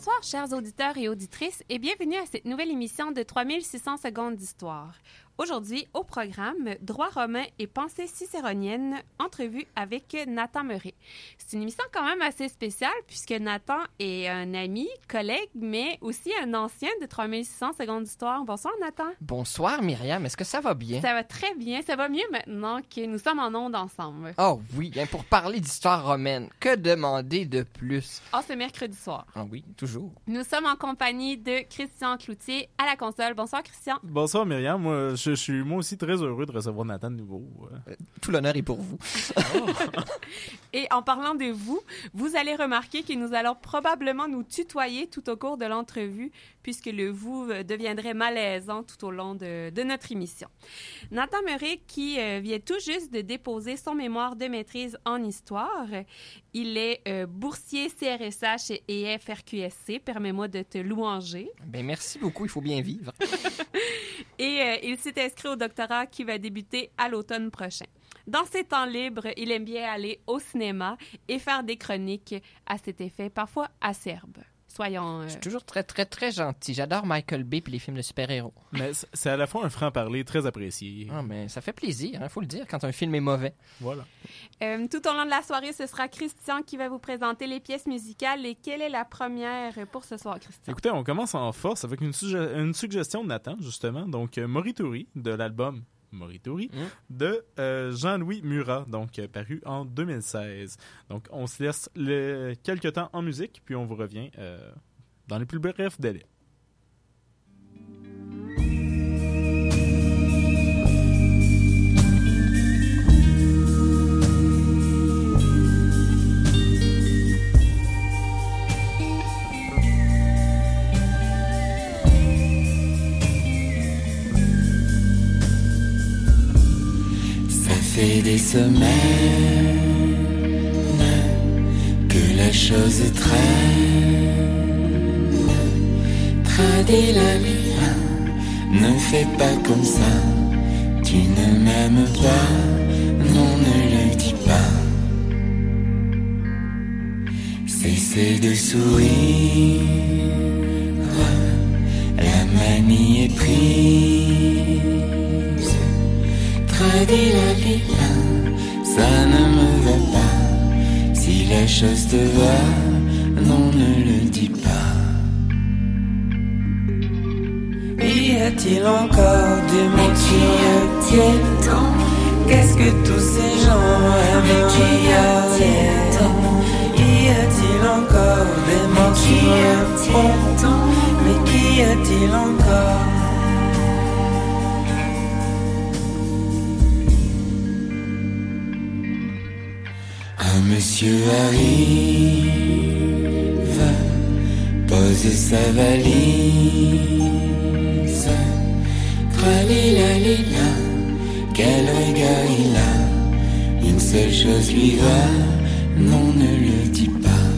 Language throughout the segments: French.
Bonsoir, chers auditeurs et auditrices, et bienvenue à cette nouvelle émission de 3600 secondes d'histoire. Aujourd'hui, au programme, droit romain et pensée cicéronienne, entrevue avec Nathan Meuret. C'est une émission quand même assez spéciale puisque Nathan est un ami, collègue, mais aussi un ancien de 3600 secondes d'histoire. Bonsoir, Nathan. Bonsoir, Myriam. Est-ce que ça va bien? Ça va très bien. Ça va mieux maintenant que nous sommes en ondes ensemble. Oh oui, hein, pour parler d'histoire romaine, que demander de plus? Oh, c'est mercredi soir. Ah oui, toujours. Nous sommes en compagnie de Christian Cloutier à la console. Bonsoir, Christian. Bonsoir, Myriam. Moi, je, suis moi aussi très heureux de recevoir Nathan de nouveau. Euh, tout l'honneur est pour vous. et en parlant de vous, vous allez remarquer que nous allons probablement nous tutoyer tout au cours de l'entrevue, puisque le vous euh, deviendrait malaisant tout au long de, notre émission. Nathan Murray, qui euh, vient tout juste de déposer son mémoire de maîtrise en histoire, il est boursier CRSH et FRQSC. Permets-moi de te louanger. Ben merci beaucoup, il faut bien vivre. et il s'est inscrit au doctorat qui va débuter à l'automne prochain. Dans ses temps libres, il aime bien aller au cinéma et faire des chroniques à cet effet, parfois acerbes. Soyons. Je suis euh, toujours très, très, très gentil. J'adore Michael Bay et les films de super-héros. Mais c'est à la fois un franc-parler très apprécié. Ah, mais ça fait plaisir, il hein, faut le dire, quand un film est mauvais. Voilà. Euh, tout au long de la soirée, ce sera Christian qui va vous présenter les pièces musicales. Et quelle est la première pour ce soir, Christian? Écoutez, on commence en force avec une, une suggestion de Nathan, justement. Donc, euh, Morituri, de l'album Morituri, mm. de euh, Jean-Louis Murat, donc euh, paru en 2016. Donc on se laisse le, quelques temps en musique, puis on vous revient euh, dans les plus brefs délais. Fait des semaines que la chose traîne. Trader la vie, ne fais pas comme ça. Tu ne m'aimes pas, non, ne le dis pas. Cessez de sourire, la manie est prise la ça ne me va pas. Si la chose te va, non, ne le dis pas. Y a-t-il encore du monde sur Qu'est-ce que tous ces gens aiment? Regarder Y a-t-il encore des morts Mais qu'y a-t-il encore monsieur arrive, pose sa valise. Tralila quel regard il a. Une seule chose lui va, non ne le dis pas.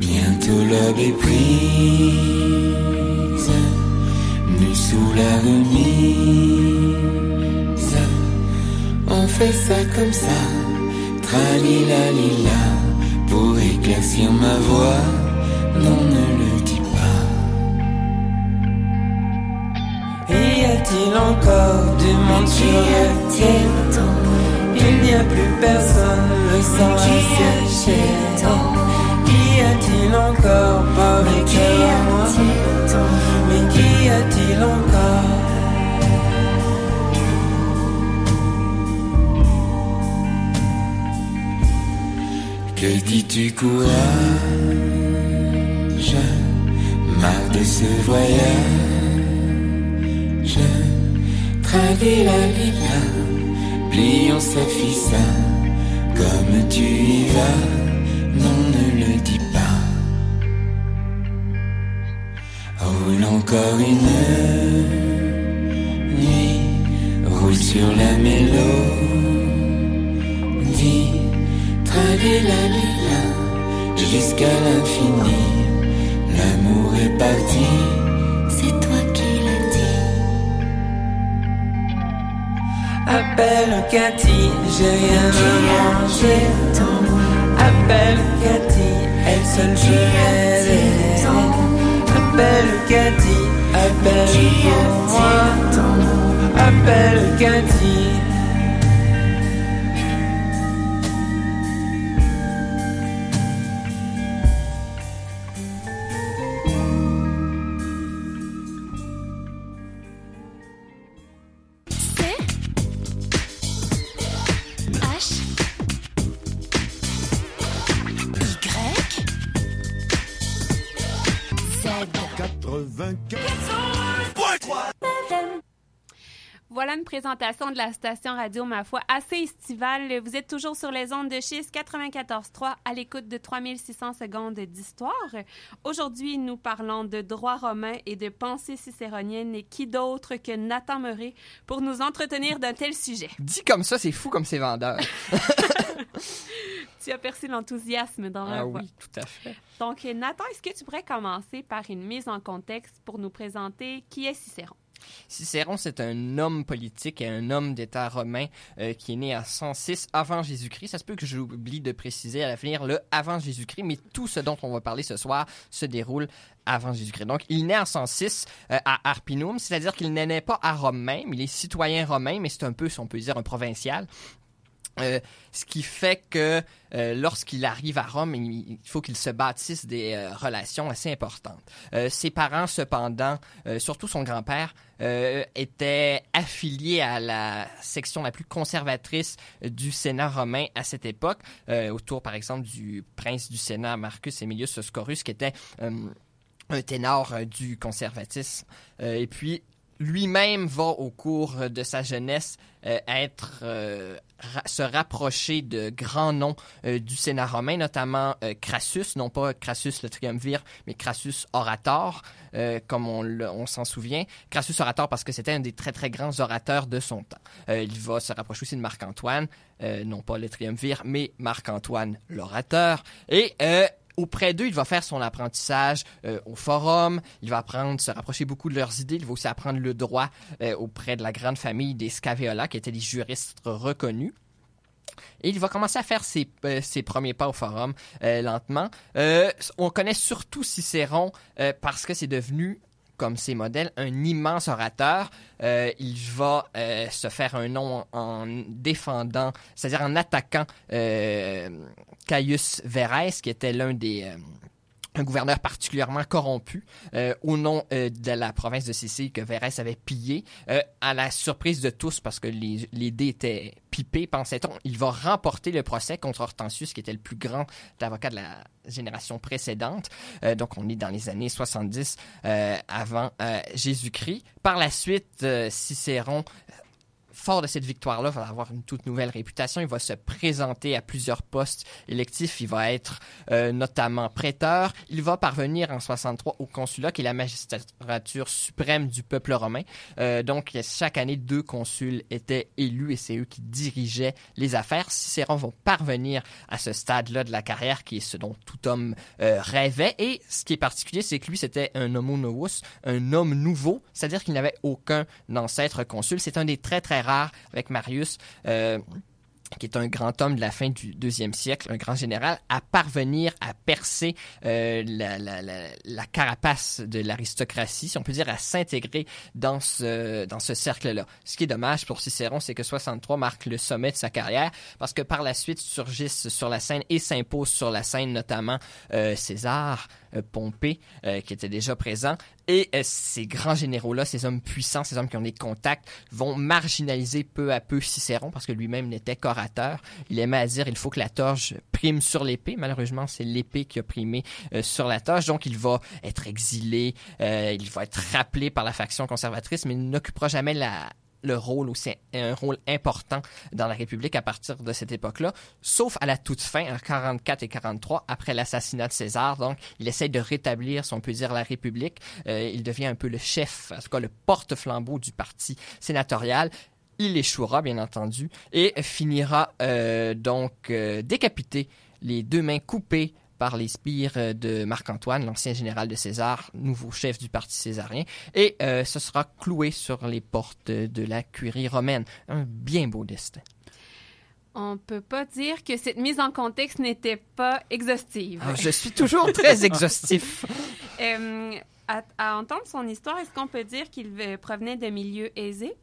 Bientôt l'aube est prise, nu sous la remise on fait ça comme ça, tralila lila, pour éclaircir ma voix, non ne le dis pas. Y a-t-il encore du monde sur la terre? Il n'y a plus personne, le sang est séché. Y a-t-il encore pas vécu Mais qu'y a-t-il encore Que dis-tu courage Marre de ce voyage Traguer la lila Plions sa fissa Comme tu y vas Non ne le dis pas. Roule encore une nuit Roule sur la mélodie La jusqu'à l'infini. L'amour est parti, c'est toi qui l'as dit. Appelle Cathy, j'ai rien à manger. Appelle Cathy, elle seule peut aider. Appelle Cathy, appelle pour moi. Appelle Cathy. Présentation de la station radio, ma foi, assez estivale. Vous êtes toujours sur les ondes de schiste 94.3 à l'écoute de 3600 secondes d'histoire. Aujourd'hui, nous parlons de droit romain et de pensée cicéronienne et qui d'autre que Nathan Murray pour nous entretenir d'un tel sujet. Dit comme ça, c'est fou comme c'est vendeur. Tu as perçu l'enthousiasme dans leur Ah voix. oui, tout à fait. Donc, Nathan, est-ce que tu pourrais commencer par une mise en contexte pour nous présenter qui est Cicéron? Cicéron, c'est un homme politique et un homme d'État romain euh, qui est né à 106 avant Jésus-Christ. Ça se peut que j'oublie de préciser à l'avenir le avant Jésus-Christ, mais tout ce dont on va parler ce soir se déroule avant Jésus-Christ. Donc, il naît en 106 euh, à Arpinum, c'est-à-dire qu'il n'est pas à Rome même, il est citoyen romain, mais c'est un peu, si on peut dire, un provincial. Euh, ce qui fait que euh, lorsqu'il arrive à Rome, il, faut qu'il se bâtisse des euh, relations assez importantes. Euh, ses parents, cependant, euh, surtout son grand-père, euh, étaient affiliés à la section la plus conservatrice du Sénat romain à cette époque, euh, autour, par exemple, du prince du Sénat, Marcus Aemilius Scorus, qui était euh, un ténor du conservatisme. Et puis, lui-même va au cours de sa jeunesse euh, être euh, se rapprocher de grands noms euh, du Sénat romain, notamment euh, Crassus, non pas Crassus le triumvir, mais Crassus orator, euh, comme on, s'en souvient. Crassus orator parce que c'était un des très très grands orateurs de son temps. Euh, il va se rapprocher aussi de Marc-Antoine, euh, non pas le triumvir, mais Marc-Antoine l'orateur. Et euh, auprès d'eux, il va faire son apprentissage euh, au forum, il va apprendre, se rapprocher beaucoup de leurs idées, il va aussi apprendre le droit euh, auprès de la grande famille des Scaveola, qui étaient des juristes reconnus. Et il va commencer à faire ses, euh, premiers pas au forum lentement. On connaît surtout Cicéron parce que c'est devenu, comme ses modèles, un immense orateur. Euh, il va euh, se faire un nom en, en défendant, c'est-à-dire en attaquant euh, Caius Verres, qui était l'un des... un gouverneur particulièrement corrompu euh, au nom euh, de la province de Sicile que Verres avait pillé, euh, à la surprise de tous parce que les, les dés étaient pipés, pensait-on. Il va remporter le procès contre Hortensius, qui était le plus grand avocat de la génération précédente. Donc, on est dans les années 70 euh, avant Jésus-Christ. Par la suite, Cicéron fort de cette victoire-là, va avoir une toute nouvelle réputation. Il va se présenter à plusieurs postes électifs. Il va être euh, notamment prêteur. Il va parvenir en 63 au consulat, qui est la magistrature suprême du peuple romain. Euh, donc, chaque année, deux consuls étaient élus et c'est eux qui dirigeaient les affaires. Cicéron va parvenir à ce stade-là de la carrière, qui est ce dont tout homme euh, rêvait. Et ce qui est particulier, c'est que lui, c'était un homo novus, un homme nouveau, c'est-à-dire qu'il n'avait aucun ancêtre consul. C'est un des très, très rares avec Marius. euh, qui est un grand homme de la fin du deuxième siècle, un grand général, à parvenir à percer euh, la, carapace de l'aristocratie, si on peut dire, à s'intégrer dans ce, dans ce cercle-là. Ce qui est dommage pour Cicéron, c'est que 63 marque le sommet de sa carrière, parce que par la suite surgissent sur la scène et s'imposent sur la scène notamment euh, César, Pompée, qui était déjà présent, et euh, ces grands généraux-là, ces hommes puissants, ces hommes qui ont des contacts, vont marginaliser peu à peu Cicéron parce que lui-même n'était qu'orateur. Il aimait à dire il faut que la torche prime sur l'épée. Malheureusement, c'est l'épée qui a primé euh, sur la torche. Donc, il va être exilé, euh, il va être rappelé par la faction conservatrice, mais il n'occupera jamais la le rôle aussi un rôle important dans la République à partir de cette époque-là, sauf à la toute fin, en 44 et 43, après l'assassinat de César. Donc, il essaie de rétablir, si on peut dire, la République. Euh, il devient un peu le chef, en tout cas le porte-flambeau du parti sénatorial. Il échouera, bien entendu, et finira euh, donc euh, décapité, les deux mains coupées par les spires euh, de Marc-Antoine, l'ancien général de César, nouveau chef du parti césarien, et euh, ce sera cloué sur les portes de la curie romaine. Un bien beau destin. On peut pas dire que cette mise en contexte n'était pas exhaustive. Ah, je suis toujours très exhaustif. Euh, à, à entendre son histoire, est-ce qu'on peut dire qu'il provenait de milieux aisés?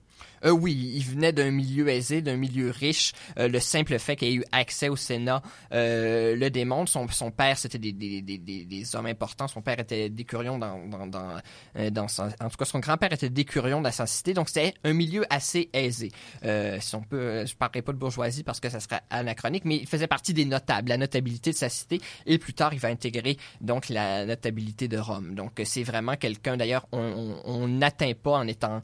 Euh, oui, il venait d'un milieu aisé, d'un milieu riche. Euh, le simple fait qu'il ait eu accès au Sénat euh, le démontre. Son, son père, c'était des, hommes importants. Son père était décurion dans, dans, euh, son- en tout cas, son grand-père était décurion dans sa cité. Donc, c'était un milieu assez aisé. Si on je parlerai pas de bourgeoisie parce que ça serait anachronique, mais il faisait partie des notables, la notabilité de sa cité. Et plus tard, il va intégrer donc la notabilité de Rome. Donc, c'est vraiment quelqu'un. D'ailleurs, on n'atteint pas en étant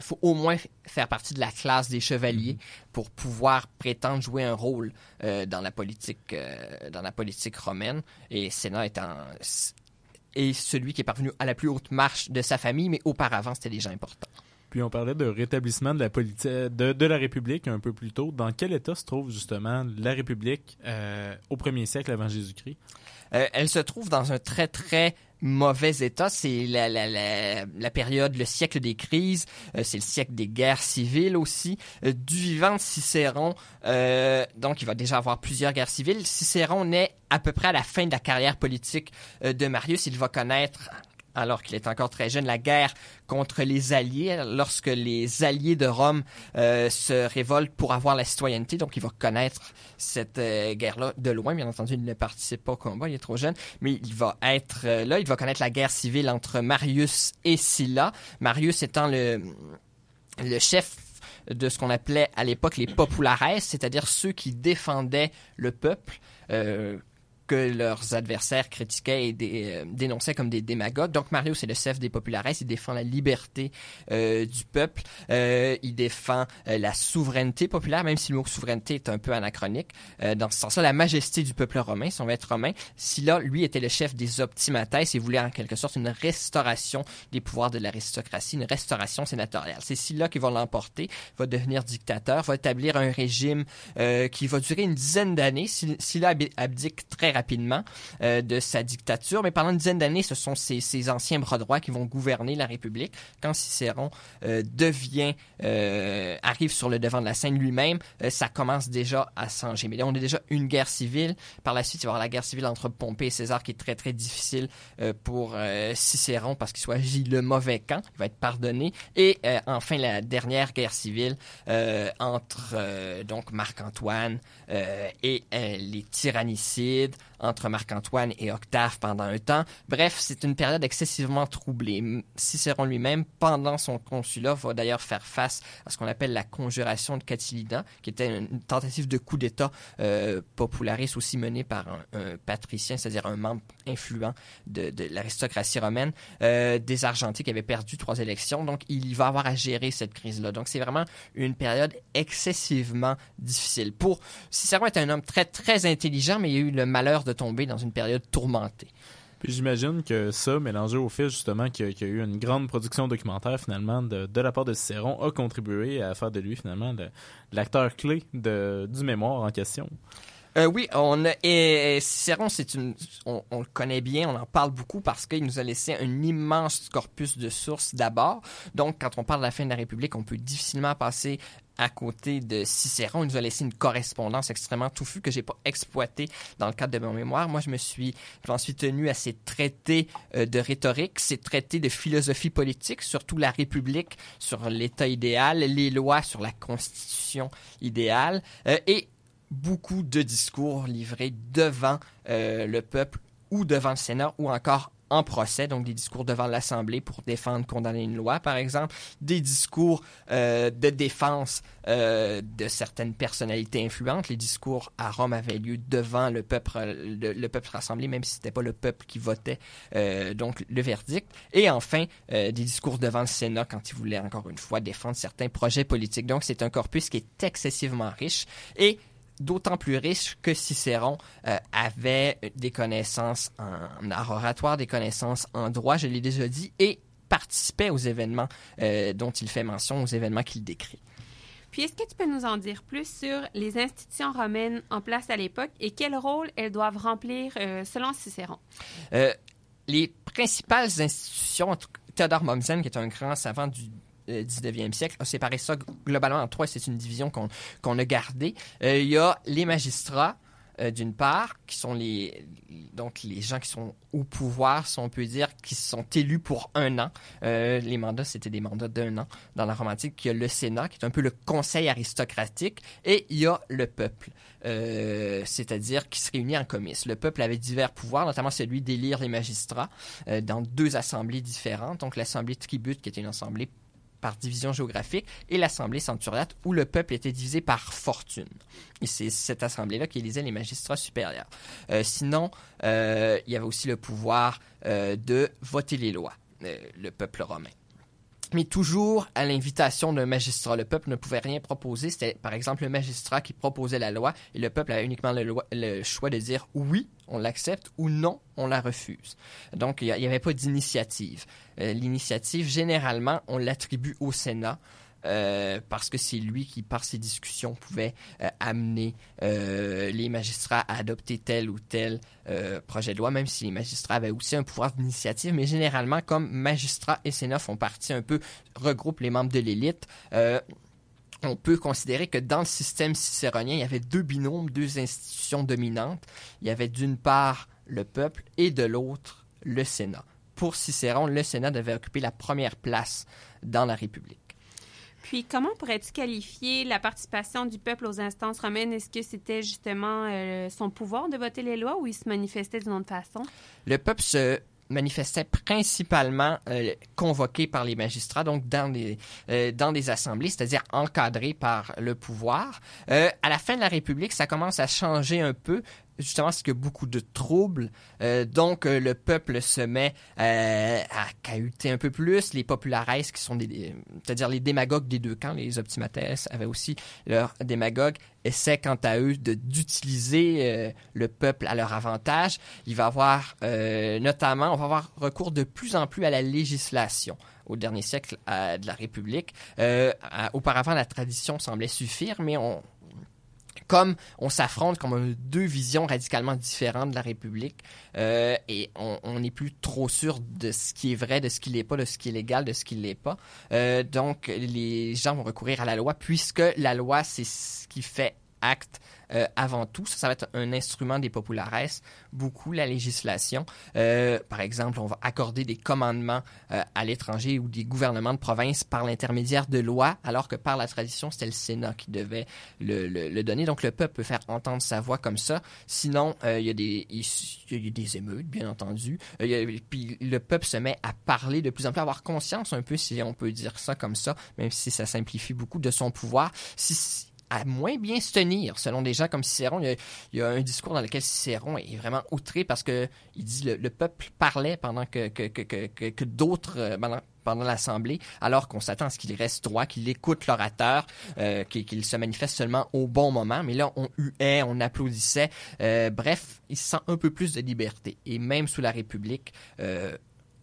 faut au moins faire partie de la classe des chevaliers pour pouvoir prétendre jouer un rôle euh, dans la politique euh, dans la politique romaine et Sénat est celui qui est parvenu à la plus haute marche de sa famille mais auparavant c'était des gens importants. Puis on parlait de rétablissement de la politique de, de la République un peu plus tôt. Dans quel état se trouve justement la République euh, au premier siècle avant Jésus-Christ? Elle se trouve dans un très très mauvais état. C'est la, la, la, la période, le siècle des crises, euh, c'est le siècle des guerres civiles aussi. Euh, du vivant de Cicéron, euh, donc il va déjà avoir plusieurs guerres civiles. Cicéron naît à peu près à la fin de la carrière politique euh, de Marius. Il va connaître alors qu'il est encore très jeune, la guerre contre les alliés, lorsque les alliés de Rome euh, se révoltent pour avoir la citoyenneté. Donc, il va connaître cette euh, guerre-là de loin. Bien entendu, il ne participe pas au combat, il est trop jeune, mais il va être euh, là. Il va connaître la guerre civile entre Marius et Sylla. Marius étant le, le chef de ce qu'on appelait à l'époque les populares, c'est-à-dire ceux qui défendaient le peuple. Que leurs adversaires critiquaient et euh, dénonçaient comme des démagogues. Donc Mario, c'est le chef des populares, il défend la liberté euh, du peuple, euh, il défend la souveraineté populaire, même si le mot souveraineté est un peu anachronique. Dans ce sens-là, la majesté du peuple romain, si on veut être romain, Sylla, lui, était le chef des optimates et voulait en quelque sorte une restauration des pouvoirs de l'aristocratie, une restauration sénatoriale. C'est Sylla qui va l'emporter, va devenir dictateur, va établir un régime qui va durer une dizaine d'années. Sy- Sylla ab- abdique très rapidement euh, de sa dictature, mais pendant une dizaine d'années, ce sont ses anciens bras droits qui vont gouverner la République. Quand Cicéron euh, devient, euh, arrive sur le devant de la scène lui-même, euh, ça commence déjà à changer. Mais là, on a déjà une guerre civile. Par la suite, il va y avoir la guerre civile entre Pompée et César qui est très, très difficile euh, pour Cicéron parce qu'il choisit le mauvais camp. Il va être pardonné. Et enfin, la dernière guerre civile entre donc Marc-Antoine et les tyrannicides, entre Marc-Antoine et Octave pendant un temps. Bref, c'est une période excessivement troublée. Cicéron lui-même, pendant son consulat, va d'ailleurs faire face à ce qu'on appelle la conjuration de Catilidan, qui était une tentative de coup d'État euh, populariste aussi menée par un, patricien, c'est-à-dire un membre influent de, l'aristocratie romaine, euh, désargenté qui avait perdu trois élections. Donc, il va avoir à gérer cette crise-là. Donc, c'est vraiment une période excessivement difficile. Pour Cicéron est un homme très, très intelligent, mais il a eu le malheur de tomber dans une période tourmentée. Puis j'imagine que ça, mélangé au fait justement qu'il y, a- eu une grande production documentaire finalement de, la part de Cicéron, a contribué à faire de lui finalement le- l'acteur clé de, du mémoire en question. Euh, oui, on a, et, Cicéron, c'est une, on, le connaît bien, on en parle beaucoup parce qu'il nous a laissé un immense corpus de sources d'abord. Donc, quand on parle de la fin de la République, on peut difficilement passer à côté de Cicéron. Il nous a laissé une correspondance extrêmement touffue que j'ai pas exploitée dans le cadre de mon mémoire. Moi, je me suis, j'en suis tenu à ces traités euh, de rhétorique, ces traités de philosophie politique, surtout la République sur l'État idéal, les lois sur la Constitution idéale, euh, et beaucoup de discours livrés devant euh, le peuple ou devant le Sénat ou encore en procès, donc des discours devant l'Assemblée pour défendre, condamner une loi, par exemple, des discours euh, de défense euh, de certaines personnalités influentes. Les discours à Rome avaient lieu devant le peuple, le, le peuple rassemblé, même si c'était pas le peuple qui votait donc le verdict. Et enfin, des discours devant le Sénat quand ils voulaient encore une fois défendre certains projets politiques. Donc c'est un corpus qui est excessivement riche et d'autant plus riche que Cicéron euh, avait des connaissances en art oratoire, des connaissances en droit, je l'ai déjà dit, et participait aux événements euh, dont il fait mention, aux événements qu'il décrit. Puis, est-ce que tu peux nous en dire plus sur les institutions romaines en place à l'époque et quel rôle elles doivent remplir euh, selon Cicéron? Les principales institutions, Théodore Mommsen, qui est un grand savant du 19e siècle, a séparé ça globalement en trois. C'est une division qu'on qu'on a gardée. Euh, Il y a les magistrats, euh, d'une part, qui sont les donc les gens qui sont au pouvoir, si on peut dire, qui sont élus pour un an. Euh, les mandats, c'était des mandats d'un an. Dans la Rome antique, il y a le Sénat, qui est un peu le conseil aristocratique, et il y a le peuple, c'est-à-dire qui se réunit en comice. Le peuple avait divers pouvoirs, notamment celui d'élire les magistrats dans deux assemblées différentes. Donc l'assemblée tribute, qui était une assemblée par division géographique, et l'Assemblée centuriate, où le peuple était divisé par fortune. Et c'est cette assemblée-là qui élisait les magistrats supérieurs. Euh, sinon, euh, il y avait aussi le pouvoir euh, de voter les lois, le peuple romain. Mais toujours à l'invitation d'un magistrat. Le peuple ne pouvait rien proposer. C'était, par exemple, le magistrat qui proposait la loi et le peuple avait uniquement le, choix de dire oui, on l'accepte ou non, on la refuse. Donc, il n'y avait pas d'initiative. Euh, L'initiative, généralement, on l'attribue au Sénat. Euh, parce que c'est lui qui, par ses discussions, pouvait euh, amener euh, les magistrats à adopter tel ou tel projet de loi, même si les magistrats avaient aussi un pouvoir d'initiative. Mais généralement, comme magistrats et Sénat font partie un peu, regroupent les membres de l'élite, on peut considérer que dans le système cicéronien, il y avait deux binômes, deux institutions dominantes. Il y avait d'une part le peuple et de l'autre le Sénat. Pour Cicéron, le Sénat devait occuper la première place dans la République. Puis, comment pourrais-tu qualifier la participation du peuple aux instances romaines? Est-ce que c'était justement euh, son pouvoir de voter les lois ou il se manifestait d'une autre façon? Le peuple se manifestait principalement euh, convoqué par les magistrats, donc dans des, euh, dans des assemblées, c'est-à-dire encadré par le pouvoir. À la fin de la République, ça commence à changer un peu justement y a beaucoup de troubles. Euh, donc, euh, le peuple se met euh, à cahuter un peu plus. Les populares, qui sont c'est-à-dire les démagogues des deux camps, les optimates avaient aussi leurs démagogues, essaient quant à eux de- d'utiliser euh, le peuple à leur avantage. Il va avoir notamment, on va avoir recours de plus en plus à la législation au dernier siècle de la République. Auparavant, la tradition semblait suffire, mais on, comme on s'affronte, comme deux visions radicalement différentes de la République, euh, et on on n'est plus trop sûr de ce qui est vrai, de ce qui l'est pas, de ce qui est légal, de ce qui l'est pas. Euh, donc, les gens vont recourir à la loi, puisque la loi, c'est ce qui fait acte euh, avant tout. Ça, ça va être un instrument des populares, beaucoup la législation. Euh, par exemple, on va accorder des commandements euh, à l'étranger ou des gouvernements de province par l'intermédiaire de lois, alors que par la tradition, c'était le Sénat qui devait le, donner. Donc, le peuple peut faire entendre sa voix comme ça. Sinon, euh, il y a des émeutes, bien entendu. Puis le peuple se met à parler de plus en plus, à avoir conscience un peu, si on peut dire ça comme ça, même si ça simplifie beaucoup de son pouvoir. Si- à moins bien se tenir, selon des gens comme Cicéron. Il y a, un discours dans lequel Cicéron est vraiment outré parce que il dit le, le peuple parlait pendant que, d'autres euh, pendant, l'assemblée, alors qu'on s'attend à ce qu'il reste droit, qu'il écoute l'orateur, euh, qu'il se manifeste seulement au bon moment. Mais là, on huait, on applaudissait. Euh, bref, il se sent un peu plus de liberté. Et même sous la République,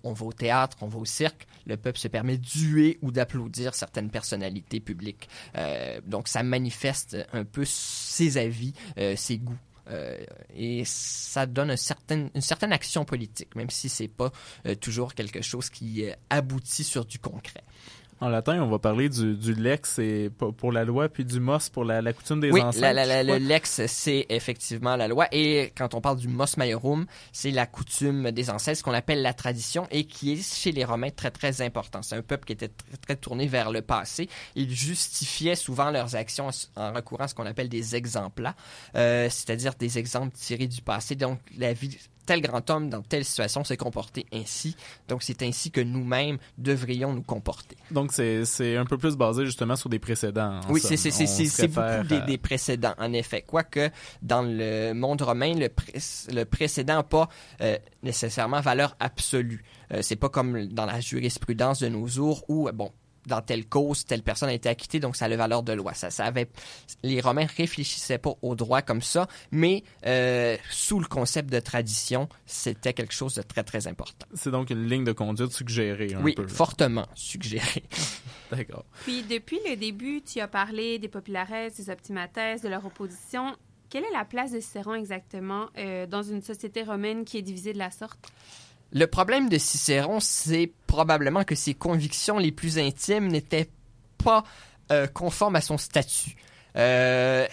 on va au théâtre, on va au cirque, le peuple se permet d'huer ou d'applaudir certaines personnalités publiques. Euh, donc ça manifeste un peu ses avis, euh, ses goûts. Euh, et ça donne une certaine action politique, même si c'est pas toujours quelque chose qui aboutit sur du concret. En latin, on va parler du, du lex et pour la loi, puis du mos pour la, la coutume des oui, ancêtres. la- la- la- je crois. le lex, c'est effectivement la loi. Et quand on parle du mos maiorum, c'est la coutume des ancêtres, ce qu'on appelle la tradition, et qui est chez les Romains très, très important. C'est un peuple qui était très, très tourné vers le passé. Ils justifiaient souvent leurs actions en recourant à ce qu'on appelle des exemples, c'est-à-dire des exemples tirés du passé. Donc, la vie tel grand homme dans telle situation s'est comporté ainsi. Donc, c'est ainsi que nous-mêmes devrions nous comporter. Donc, c'est un peu plus basé justement sur des précédents. en Oui, c'est beaucoup réfère des, à- des précédents, en effet. Quoique, dans le monde romain, le, pré- le précédent n'a pas euh, nécessairement valeur absolue. Euh, c'est pas comme dans la jurisprudence de nos jours où, euh, bon, dans telle cause, telle personne a été acquittée, donc ça a la valeur de loi. Ça, ça avait, les Romains réfléchissaient pas au droit comme ça, mais euh, sous le concept de tradition, c'était quelque chose de très, très important. C'est donc une ligne de conduite suggérée un oui, peu. fortement suggéré. D'accord. Puis, depuis le début, tu as parlé des populares, des optimates, de leur opposition. Quelle est la place de Cicéron exactement euh, dans une société romaine qui est divisée de la sorte? Le problème de Cicéron, c'est probablement que ses convictions les plus intimes n'étaient pas euh, conformes à son statut. Euh,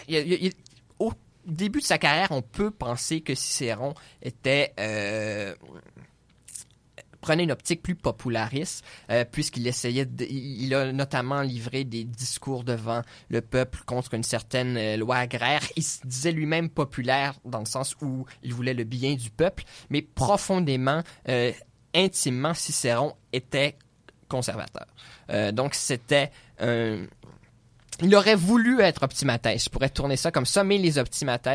au début de sa carrière, on peut penser que Cicéron était euh, prenait une optique plus populariste, euh, puisqu'il essayait, il a notamment livré des discours devant le peuple contre une certaine euh, loi agraire. Il se disait lui-même populaire dans le sens où il voulait le bien du peuple, mais profondément, euh, intimement, Cicéron était conservateur. Donc c'était un, il aurait voulu être optimates, je pourrais tourner ça comme ça, mais les optimates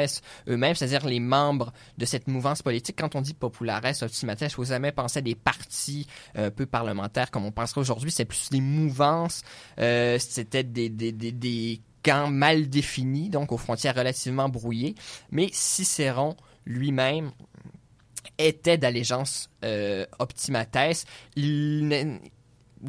eux-mêmes, c'est-à-dire les membres de cette mouvance politique, quand on dit populares, optimates, il faut jamais penser à des partis euh, peu parlementaires comme on penserait aujourd'hui, c'est plus des mouvances, euh, c'était des, camps mal définis, donc aux frontières relativement brouillées, mais Cicéron lui-même était d'allégeance euh, optimates.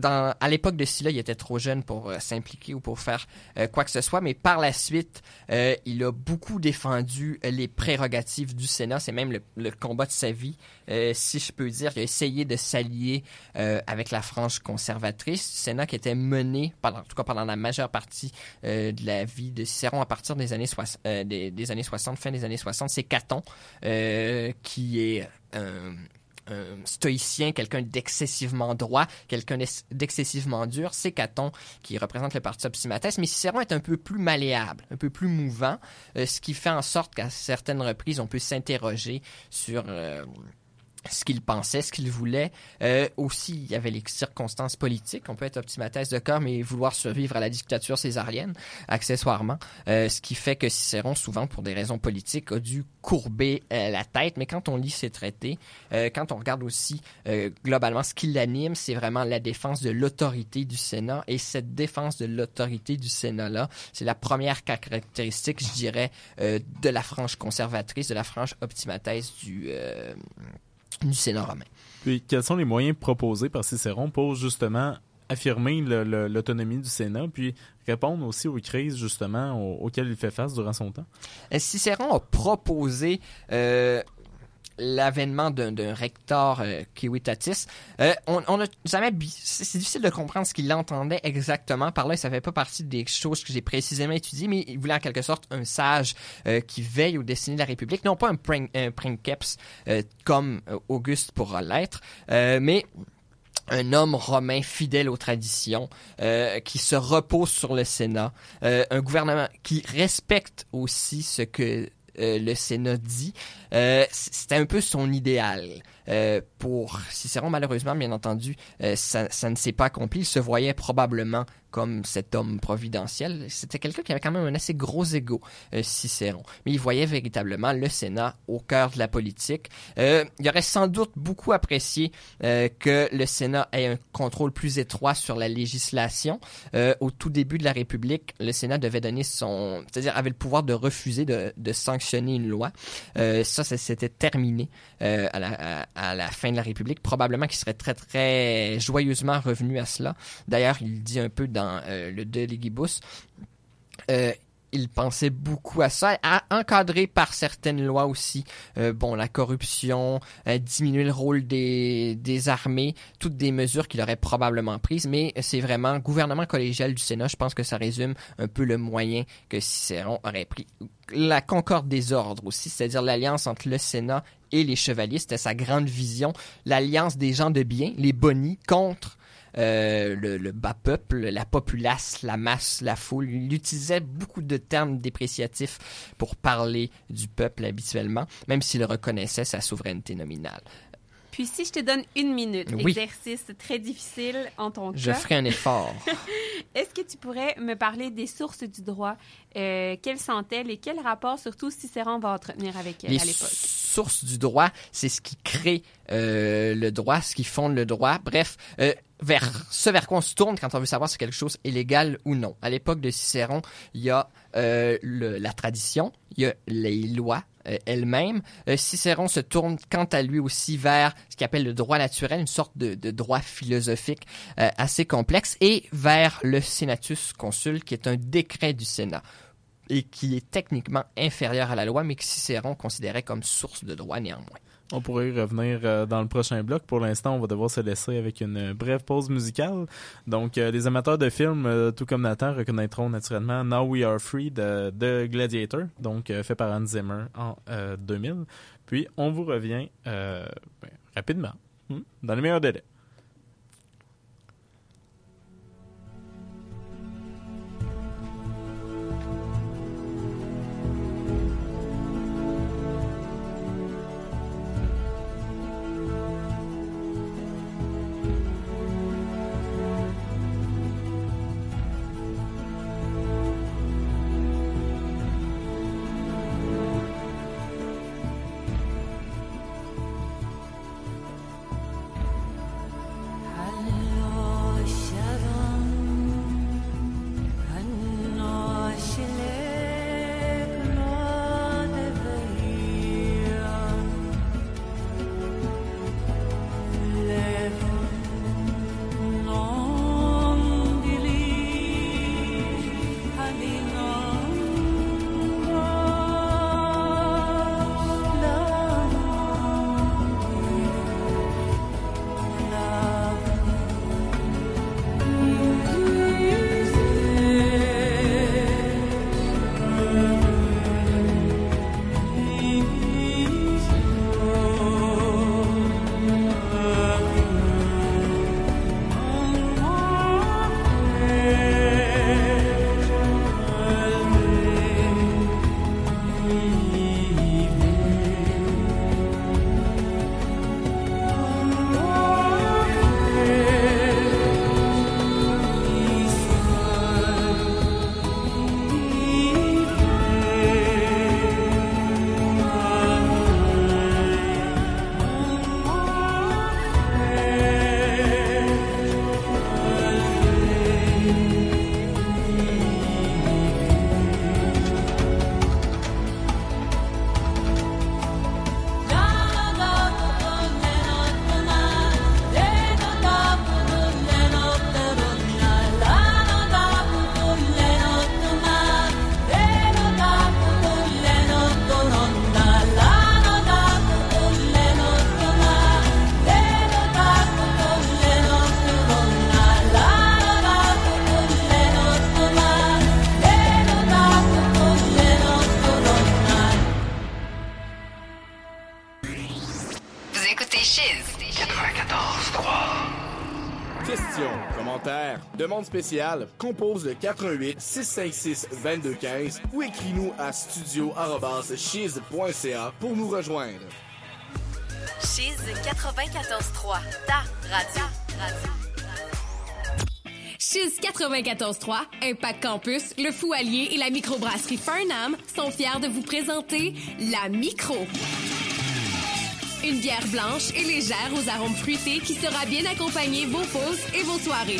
À l'époque de Sylla, il était trop jeune pour euh, s'impliquer ou pour faire euh, quoi que ce soit, mais par la suite, euh, il a beaucoup défendu les prérogatives du Sénat. C'est même le, combat de sa vie, si je peux dire. Il a essayé de s'allier avec la frange conservatrice du Sénat qui était menée, pendant, en tout cas pendant la majeure partie de la vie de Cicéron à partir des années, des, des années 60, fin des années 60. C'est Caton qui est un stoïcien, quelqu'un d'excessivement droit, quelqu'un d'ex- d'excessivement dur, c'est Caton qui représente le parti optimates, mais Cicéron est un peu plus malléable, un peu plus mouvant, euh, ce qui fait en sorte qu'à certaines reprises, on peut s'interroger sur euh, ce qu'il pensait, ce qu'il voulait. Euh, aussi, il y avait les circonstances politiques. On peut être optimates de corps, mais vouloir survivre à la dictature césarienne, accessoirement. Euh, ce qui fait que Cicéron, souvent pour des raisons politiques, a dû courber euh, la tête. Mais quand on lit ses traités, euh, quand on regarde aussi euh, globalement ce qui l'anime, c'est vraiment la défense de l'autorité du Sénat. Et cette défense de l'autorité du Sénat-là, c'est la première caractéristique, je dirais, euh, de la frange conservatrice, de la frange optimates du, du Sénat romain. Puis, quels sont les moyens proposés? Par Cicéron pour justement affirmer l'autonomie du Sénat, puis répondre aussi aux crises justement au- auxquelles il fait face durant son temps? Euh, Cicéron a proposé euh, l'avènement d'un rector euh, Civitas. Euh, on on jamais c'est difficile de comprendre ce qu'il entendait exactement par là. Ça fait pas partie des choses que j'ai précisément étudiées, mais il voulait en quelque sorte un sage euh, qui veille aux destinées de la République, non pas un, prin- un princeps comme Auguste pourra l'être, mais un homme romain fidèle aux traditions, qui se repose sur le Sénat, un gouvernement qui respecte aussi ce que le Sénat dit. Euh, C'était un peu son idéal. Euh, pour Cicéron, malheureusement, bien entendu, euh, ça, ne s'est pas accompli. Il se voyait probablement comme cet homme providentiel. C'était quelqu'un qui avait quand même un assez gros ego, euh, Cicéron. Mais il voyait véritablement le Sénat au cœur de la politique. Il aurait sans doute beaucoup apprécié que le Sénat ait un contrôle plus étroit sur la législation. Au tout début de la République, le Sénat devait donner son, c'est-à-dire avait le pouvoir de refuser de, sanctionner une loi. Ça, ça s'était terminé à, la, à la fin de la République. Probablement qu'il serait très très joyeusement revenu à cela. D'ailleurs, il dit un peu dans euh, le De Legibus. Euh, il pensait beaucoup à ça, à encadré par certaines lois aussi. Euh, bon, la corruption, euh, diminuer le rôle des, des armées, toutes des mesures qu'il aurait probablement prises, mais c'est vraiment gouvernement collégial du Sénat. Je pense que ça résume un peu le moyen que Cicéron aurait pris. La concorde des ordres aussi, c'est-à-dire l'alliance entre le Sénat et les chevaliers, c'était sa grande vision. L'alliance des gens de bien, les bonis, contre euh, le, le bas peuple, la populace, la masse, la foule. Il utilisait beaucoup de termes dépréciatifs pour parler du peuple habituellement, même s'il reconnaissait sa souveraineté nominale. Puis si je te donne une minute, Oui. exercice très difficile en ton Je cas, ferai un effort. est-ce que tu pourrais me parler des sources du droit? Euh, quelles sont-elles et quel rapport surtout Cicéron va entretenir avec elles Les à l'époque? sources du droit, c'est ce qui crée euh, le droit, ce qui fonde le droit. Bref, euh, vers ce vers quoi on se tourne quand on veut savoir si quelque chose est légal ou non. À l'époque de Cicéron, il y a euh, la tradition, il y a les lois elles-mêmes. Cicéron se tourne quant à lui aussi vers ce qu'il appelle le droit naturel, une sorte de, de droit philosophique assez complexe, et vers le Senatus Consul, qui est un décret du Sénat et qui est techniquement inférieur à la loi, mais que Cicéron considérait comme source de droit néanmoins. On pourrait y revenir euh, dans le prochain bloc. Pour l'instant, on va devoir se laisser avec une brève pause musicale. Donc, euh, les amateurs de films, euh, tout comme Nathan, reconnaîtront naturellement Now We Are Free de, de Gladiator, donc fait par Hans Zimmer en euh, 2000. Puis, on vous revient ben, rapidement, hmm, dans les meilleurs délais. Spéciales, compose le 88 656 2215 ou écris-nous à studio@chiz.ca pour nous rejoindre. Chiz 94.3. Ta radio. radio. Chiz 94.3, Impact Campus, le Fou Allier et la microbrasserie Farnham sont fiers de vous présenter la Micro. Une bière blanche et légère aux arômes fruités qui sera bien accompagner vos pauses et vos soirées.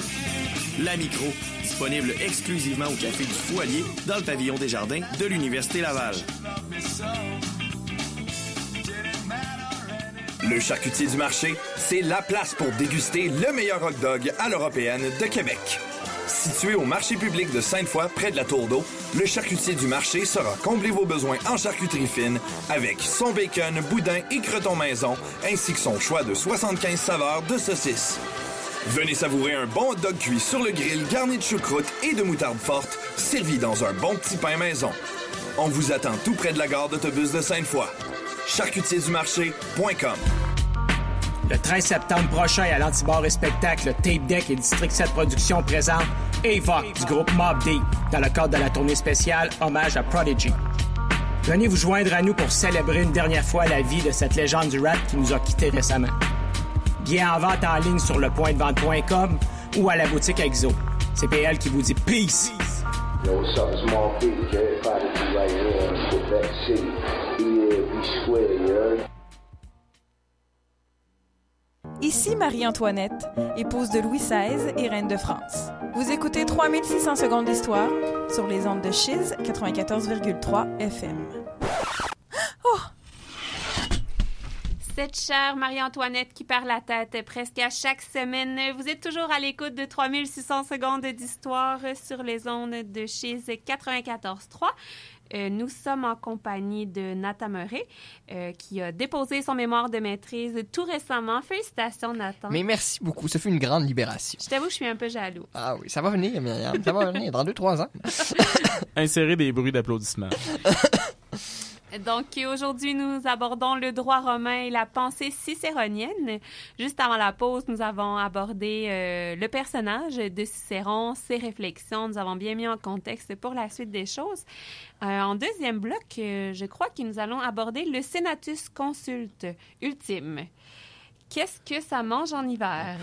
La Micro, disponible exclusivement au Café du Foualier dans le pavillon des Jardins de l'Université Laval. Le charcutier du marché, c'est la place pour déguster le meilleur hot dog à l'européenne de Québec. Situé au marché public de Sainte-Foy, près de la Tour d'eau, le charcutier du marché saura combler vos besoins en charcuterie fine avec son bacon, boudin et croton maison, ainsi que son choix de 75 saveurs de saucisses. Venez savourer un bon hot dog cuit sur le grill garni de choucroute et de moutarde forte, servi dans un bon petit pain maison. On vous attend tout près de la gare d'autobus de Sainte-Foy. charcutierdumarché.com Le 13 septembre prochain à l'Antibar et Spectacle, Tape Deck et District 7 Productions présentent Avoc du groupe Mob D dans le cadre de la tournée spéciale Hommage à Prodigy. Venez vous joindre à nous pour célébrer une dernière fois la vie de cette légende du rap qui nous a quittés récemment. Bien en vente en ligne sur lepointdevente.com ou à la boutique Exo. C'est PL qui vous dit Peace! Yo, what's up? It's Mark P. Jerry Prodigy right here in Quebec City. Yeah, be square, you heard? Ici Marie-Antoinette, épouse de Louis XVI et reine de France. Vous écoutez 3600 secondes d'histoire sur les ondes de Chiz 94,3 FM. Cette chère Marie-Antoinette qui perd la tête presque à chaque semaine. Vous êtes toujours à l'écoute de 3600 secondes d'histoire sur les ondes de chez 94.3. Euh, nous sommes en compagnie de Nathan Murray, euh, qui a déposé son mémoire de maîtrise tout récemment. Félicitations, Nathan. Mais merci beaucoup. Ce fut une grande libération. Je t'avoue, je suis un peu jaloux. Ah oui, ça va venir, Myriam. Ça va venir dans deux, trois ans. Insérer des bruits d'applaudissements. Donc, aujourd'hui, nous abordons le droit romain et la pensée cicéronienne. Juste avant la pause, nous avons abordé euh, le personnage de Cicéron, ses réflexions. Nous avons bien mis en contexte pour la suite des choses. Euh, en deuxième bloc, euh, je crois que nous allons aborder le Senatus Consulte ultime. Qu'est-ce que ça mange en hiver?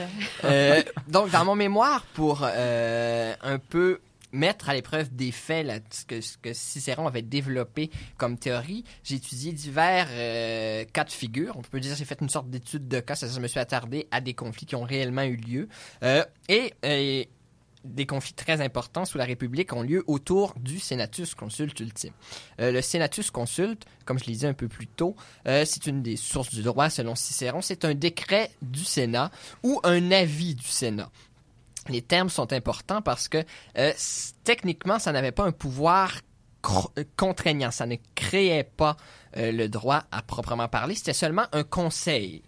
Donc, dans mon mémoire, pour un peu mettre à l'épreuve des faits ce, que, Cicéron avait développé comme théorie, j'ai étudié divers euh, cas de figure. On peut dire que j'ai fait une sorte d'étude de cas, c'est-à-dire que je me suis attardé à des conflits qui ont réellement eu lieu. Euh, et, euh, des conflits très importants sous la République ont lieu autour du Senatus Consulte ultime. Le Senatus Consulte, comme je l'ai dit un peu plus tôt, c'est une des sources du droit selon Cicéron. C'est un décret du Sénat ou un avis du Sénat. Les termes sont importants parce que euh, techniquement, ça n'avait pas un pouvoir euh, contraignant. Ça ne créait pas euh, le droit à proprement parler. C'était seulement un conseil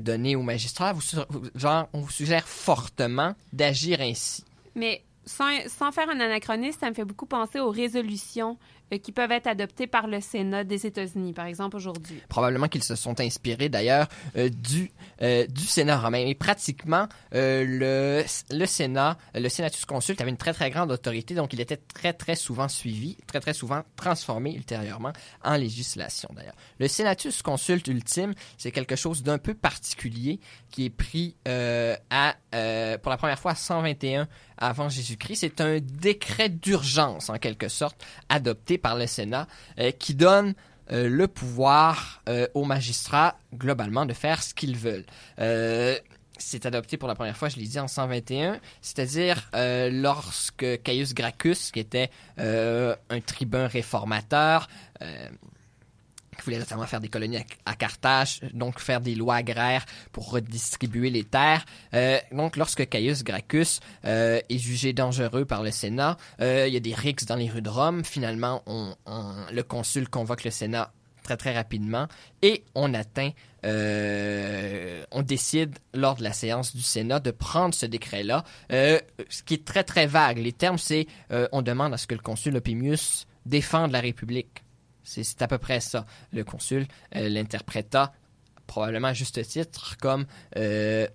donné aux magistrats. On vous suggère fortement d'agir ainsi. Mais sans, faire un anachronisme, ça me fait beaucoup penser aux résolutions qui peuvent être adoptées par le Sénat des États-Unis, par exemple, aujourd'hui. Probablement qu'ils se sont inspirés d'ailleurs euh, du, euh, du Sénat romain. Mais pratiquement, euh, le, le Sénat, le Senatus Consulte avait une très très grande autorité, donc il était très très souvent suivi, très très souvent transformé ultérieurement en législation d'ailleurs. Le Senatus Consulte ultime, c'est quelque chose d'un peu particulier qui est pris euh, à, euh, pour la première fois à 121 avant Jésus-Christ. C'est un décret d'urgence en quelque sorte adopté par le Sénat euh, qui donne euh, le pouvoir euh, aux magistrats, globalement, de faire ce qu'ils veulent. C'est adopté pour la première fois, je l'ai dit, en 121, c'est-à-dire lorsque Caius Gracchus, qui était un tribun réformateur, voulait notamment faire des colonies à, Carthage, donc faire des lois agraires pour redistribuer les terres. Euh, donc, lorsque Caius Gracchus euh, est jugé dangereux par le Sénat, euh, il y a des rixes dans les rues de Rome. Finalement, le consul convoque le Sénat très très rapidement et on atteint, on décide lors de la séance du Sénat de prendre ce décret-là, ce qui est très très vague. Les termes, c'est on demande à ce que le consul Opimius défende la République. C'est à peu près ça. Le consul euh, l'interpréta probablement à juste titre comme euh,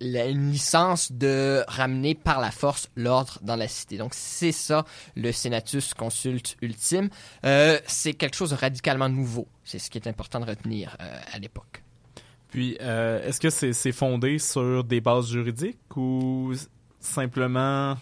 la- une licence de ramener par la force l'ordre dans la cité. Donc c'est ça le Senatus Consulte ultime. Euh, c'est quelque chose de radicalement nouveau. C'est ce qui est important de retenir à l'époque. Puis, est-ce que c'est fondé sur des bases juridiques ou simplement...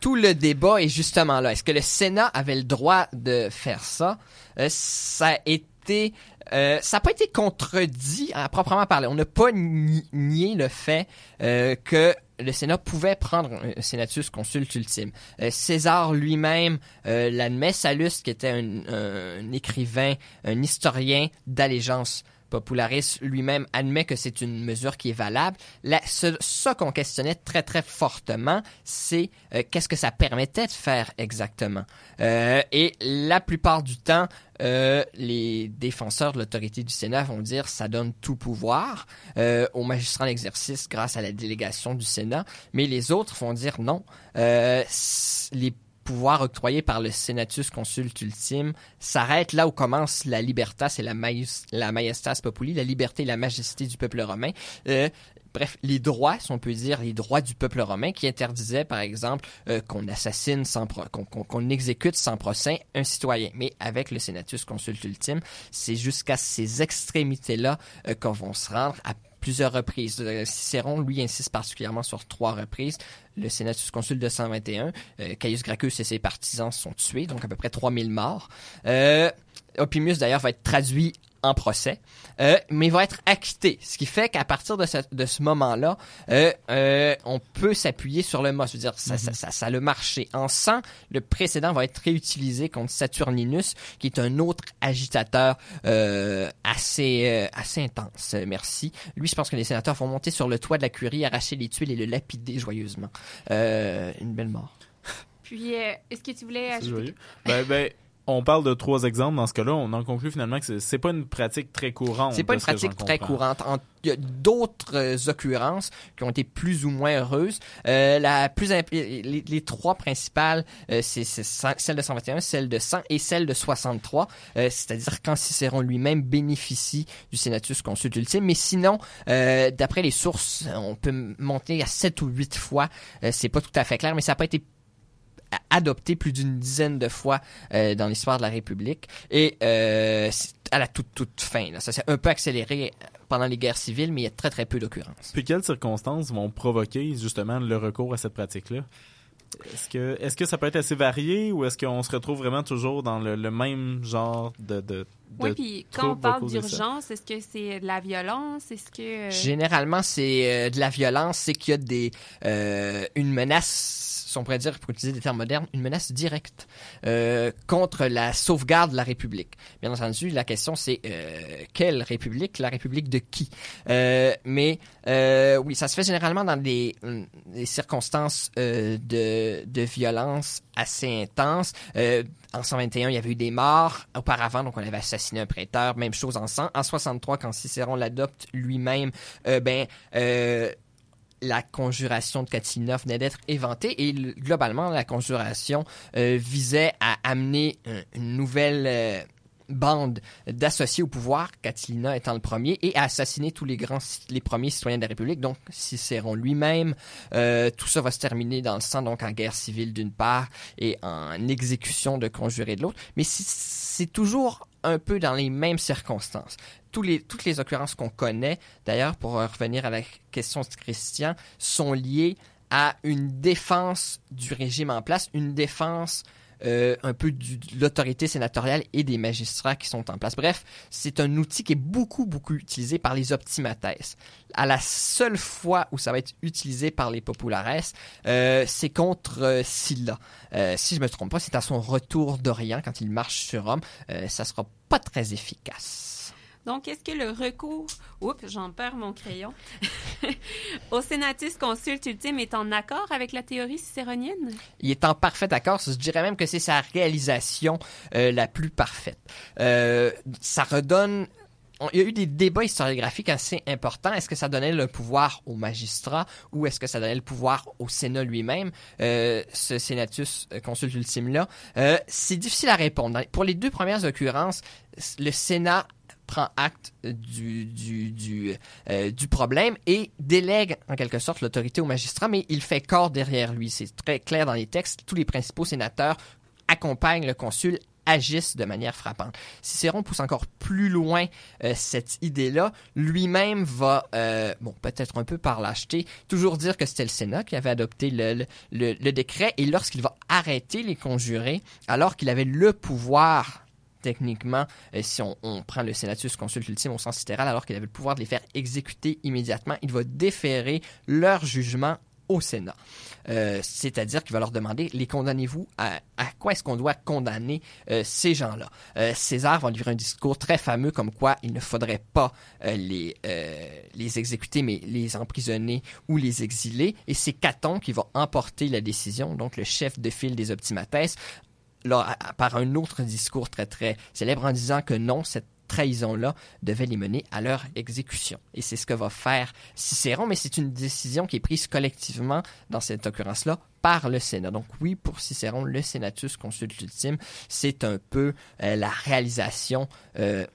Tout le débat est justement là. Est-ce que le Sénat avait le droit de faire ça? Euh, ça a été... euh, ça n'a pas été contredit à proprement parler. On n'a pas ni- nié le fait euh, que le Sénat pouvait prendre un Senatus consulte ultime. César lui-même l'admet. Sallust, qui était un écrivain, un historien d'allégeance Popularis lui-même admet que c'est une mesure qui est valable. La, ce, qu'on questionnait très très fortement, c'est euh, qu'est-ce que ça permettait de faire exactement? Euh, et la plupart du temps, euh, les défenseurs de l'autorité du Sénat vont dire ça donne tout pouvoir aux magistrats en exercice grâce à la délégation du Sénat, mais les autres vont dire non. Les pouvoirs octroyés par le Senatus Consulte ultime s'arrêtent là où commence la libertas et la, majestas populi, la liberté et la majesté du peuple romain. Euh, bref, les droits, si on peut dire, les droits du peuple romain qui interdisaient, par exemple, euh, qu'on assassine sans qu'on exécute sans procès un citoyen. Mais avec le Senatus Consulte ultime, c'est jusqu'à ces extrémités-là euh, qu'on va se rendre à plusieurs reprises. Euh, Cicéron, lui, insiste particulièrement sur trois reprises. Le Senatus Consulte de 121, euh, Caius Gracchus et ses partisans sont tués, donc à peu près 3000 morts. Euh, Opimius, d'ailleurs, va être traduit en procès, euh, mais va être acquitté. Ce qui fait qu'à partir de ce, de ce moment-là, euh, euh, on peut s'appuyer sur le mot. Je veux dire, ça, ça, ça, ça a le marché. En 100, le précédent va être réutilisé contre Saturninus, qui est un autre agitateur euh, assez, euh, assez intense. Merci. Lui, je pense que les sénateurs vont monter sur le toit de la curie, arracher les tuiles et le lapider joyeusement. Euh, une belle mort. Puis, euh, est-ce que tu voulais C'est ajouter? joyeux. Ben, ben, on parle de trois exemples dans ce cas-là. On en conclut finalement que c'est- pas une pratique très courante. C'est pas une ce pratique très courante. Il y a d'autres euh, occurrences qui ont été plus ou moins heureuses. Euh, la plus imp- les, les trois principales, euh, c'est celle de 121, celle de 100 et celle de 63. Euh, C'est-à-dire quand Cicéron lui-même bénéficie du Senatus Consulte Ultime. Mais sinon, d'après les sources, on peut monter à 7 ou 8 fois. C'est pas tout à fait clair, mais ça n'a pas été adopté plus d'une dizaine de fois euh, dans l'histoire de la République et euh, c'est à la toute toute fin. Là. Ça s'est un peu accéléré pendant les guerres civiles, mais il y a très très peu d'occurrences. Puis quelles circonstances vont provoquer justement le recours à cette pratique-là? Est-ce que, est-ce que ça peut être assez varié ou est-ce qu'on se retrouve vraiment toujours dans le, le même genre de, de, de Oui, puis quand on parle d'urgence, est-ce que c'est de la violence? Est-ce que... euh, Généralement, c'est euh, de la violence, c'est qu'il y a des euh, une menace, on pourrait dire, pour utiliser des termes modernes, une menace directe euh, contre la sauvegarde de la République. Bien entendu, la question c'est euh, quelle République? La République de qui? Euh, Mais oui, ça se fait généralement dans des, circonstances de, de violence assez intenses. En 121, il y avait eu des morts. Auparavant, donc on avait assassiné un prêteur. Même chose en 100. En 63, quand Cicéron l'adopte lui-même, ben la conjuration de Catilina venait d'être éventée et globalement, la conjuration euh, visait à amener un- une nouvelle euh, bande d'associés au pouvoir, Catilina étant le premier, et à assassiner tous les grands, les premiers citoyens de la République, donc Cicéron lui-même. Euh, tout ça va se terminer dans le sang, donc en guerre civile d'une part et en exécution de conjurés de l'autre. Mais c'est toujours un peu dans les mêmes circonstances. Les, toutes les occurrences qu'on connaît, d'ailleurs, pour revenir à la question de Christian, sont liées à une défense du régime en place, une défense euh, un peu de l'autorité sénatoriale et des magistrats qui sont en place. Bref, c'est un outil qui est beaucoup, beaucoup utilisé par les optimates. À la seule fois où ça va être utilisé par les populares, euh, c'est contre euh. Euh, si je me trompe pas, c'est à son retour d'Orient, quand il marche sur Rome. Euh, ça sera pas très efficace. Donc, est-ce que le recours, oups, j'en perds mon crayon, au Senatus Consulte Ultime est en accord avec la théorie cicéronienne? Il est en parfait accord. Je dirais même que c'est sa réalisation euh, la plus parfaite. Euh, ça redonne. on- il y a eu des débats historiographiques assez importants. Est-ce que ça donnait le pouvoir aux magistrats ou est-ce que ça donnait le pouvoir au Sénat lui-même, euh, ce Senatus euh, consulte ultime-là? C'est difficile à répondre. Pour les deux premières occurrences, le Sénat prend acte du, du, euh, du problème et délègue en quelque sorte l'autorité au magistrat, mais il fait corps derrière lui. C'est très clair dans les textes. Tous les principaux sénateurs accompagnent le consul agissent de manière frappante. Cicéron pousse encore plus loin euh, cette idée-là. Lui-même va, euh, bon, peut-être un peu par lâcheté, toujours dire que c'était le Sénat qui avait adopté le- le décret et lorsqu'il va arrêter les conjurés, alors qu'il avait le pouvoir techniquement, euh, si on, prend le Senatus consulte ultime au sens littéral, alors qu'il avait le pouvoir de les faire exécuter immédiatement, il va déférer leur jugement au Sénat. Euh, C'est-à-dire qu'il va leur demander, les condamnez-vous à, quoi est-ce qu'on doit condamner euh, ces gens-là? César va livrer un discours très fameux comme quoi il ne faudrait pas les, les exécuter, mais les emprisonner ou les exiler. Et c'est Caton qui va emporter la décision, donc le chef de file des optimates, par un autre discours très très célèbre en disant que non, cette trahison-là devait les mener à leur exécution. Et c'est ce que va faire Cicéron, mais c'est une décision qui est prise collectivement dans cette occurrence-là par le Sénat. Donc oui, pour Cicéron, le Senatus consulte ultime, c'est un peu euh, la réalisation euh,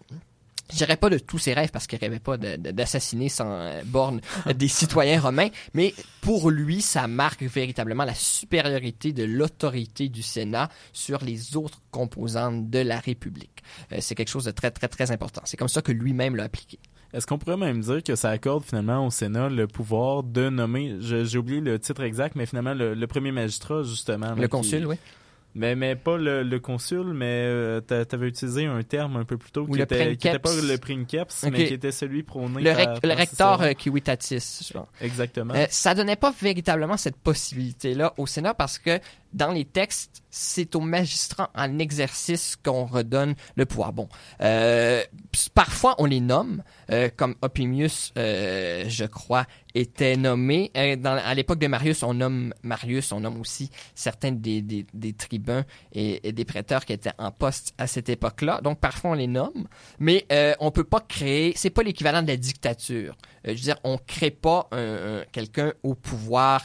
je dirais pas de tous ses rêves parce qu'il rêvait pas d'assassiner sans euh, borne des citoyens romains, mais pour lui, ça marque véritablement la supériorité de l'autorité du Sénat sur les autres composantes de la République. Euh, c'est quelque chose de très, très, très important. C'est comme ça que lui-même l'a appliqué. Est-ce qu'on pourrait même dire que ça accorde finalement au Sénat le pouvoir de nommer, j'ai oublié le titre exact, mais finalement le, le premier magistrat justement. là, Le qui- consul, oui. Mais, mais pas le, le consul, mais euh, t'a- t'avais utilisé un terme un peu plus tôt qui, était, qui était pas le princeps, Ok. mais qui était celui prôné Le, rec- le par Cicéron. euh, Kiwitatis, je pense. Exactement. Euh, ça donnait pas véritablement cette possibilité-là au Sénat parce que dans les textes, c'est aux magistrats en exercice qu'on redonne le pouvoir. Bon, euh, parfois on les nomme, euh, comme Opimius, euh, je crois, était nommé. À l'époque de Marius, on nomme Marius, on nomme aussi certains des, des, tribuns et, des prêteurs qui étaient en poste à cette époque-là. Donc parfois on les nomme, mais on peut pas créer. C'est pas l'équivalent de la dictature. Je veux dire, on crée pas un, un, quelqu'un au pouvoir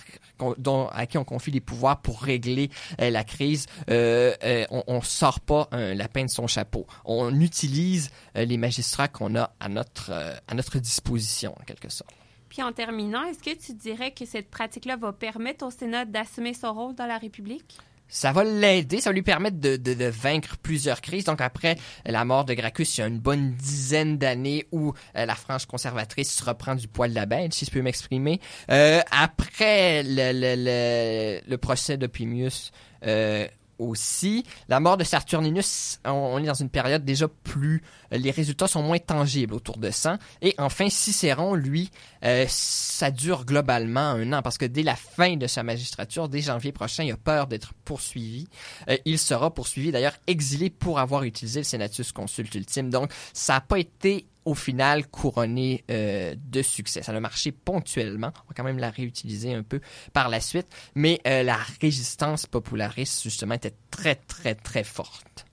dont, à qui on confie les pouvoirs pour régler euh, la crise. Euh, euh, on, on sort pas un lapin de son chapeau. On utilise les magistrats qu'on a à notre à notre disposition en quelque sorte. Puis en terminant, est-ce que tu dirais que cette pratique-là va permettre au Sénat d'assumer son rôle dans la République? Ça va l'aider, ça va lui permettre de, de, de, vaincre plusieurs crises. Donc après la mort de Gracchus, il y a une bonne dizaine d'années où euh, la frange conservatrice reprend du poil de la bête, si je peux m'exprimer. Euh, après le, le, le, le procès d'Opimius, euh, aussi. La mort de Saturninus, on, est dans une période déjà plus... Les résultats sont moins tangibles autour de ça. Et enfin, Cicéron, lui, euh, ça dure globalement un an parce que dès la fin de sa magistrature, dès janvier prochain, il a peur d'être poursuivi. Euh, il sera poursuivi, d'ailleurs exilé pour avoir utilisé le Senatus Consult ultime. Donc, ça n'a pas été au final couronné euh, de succès. Ça a marché ponctuellement. On va quand même la réutiliser un peu par la suite. Mais euh, la résistance populariste, justement, était très, très, très forte.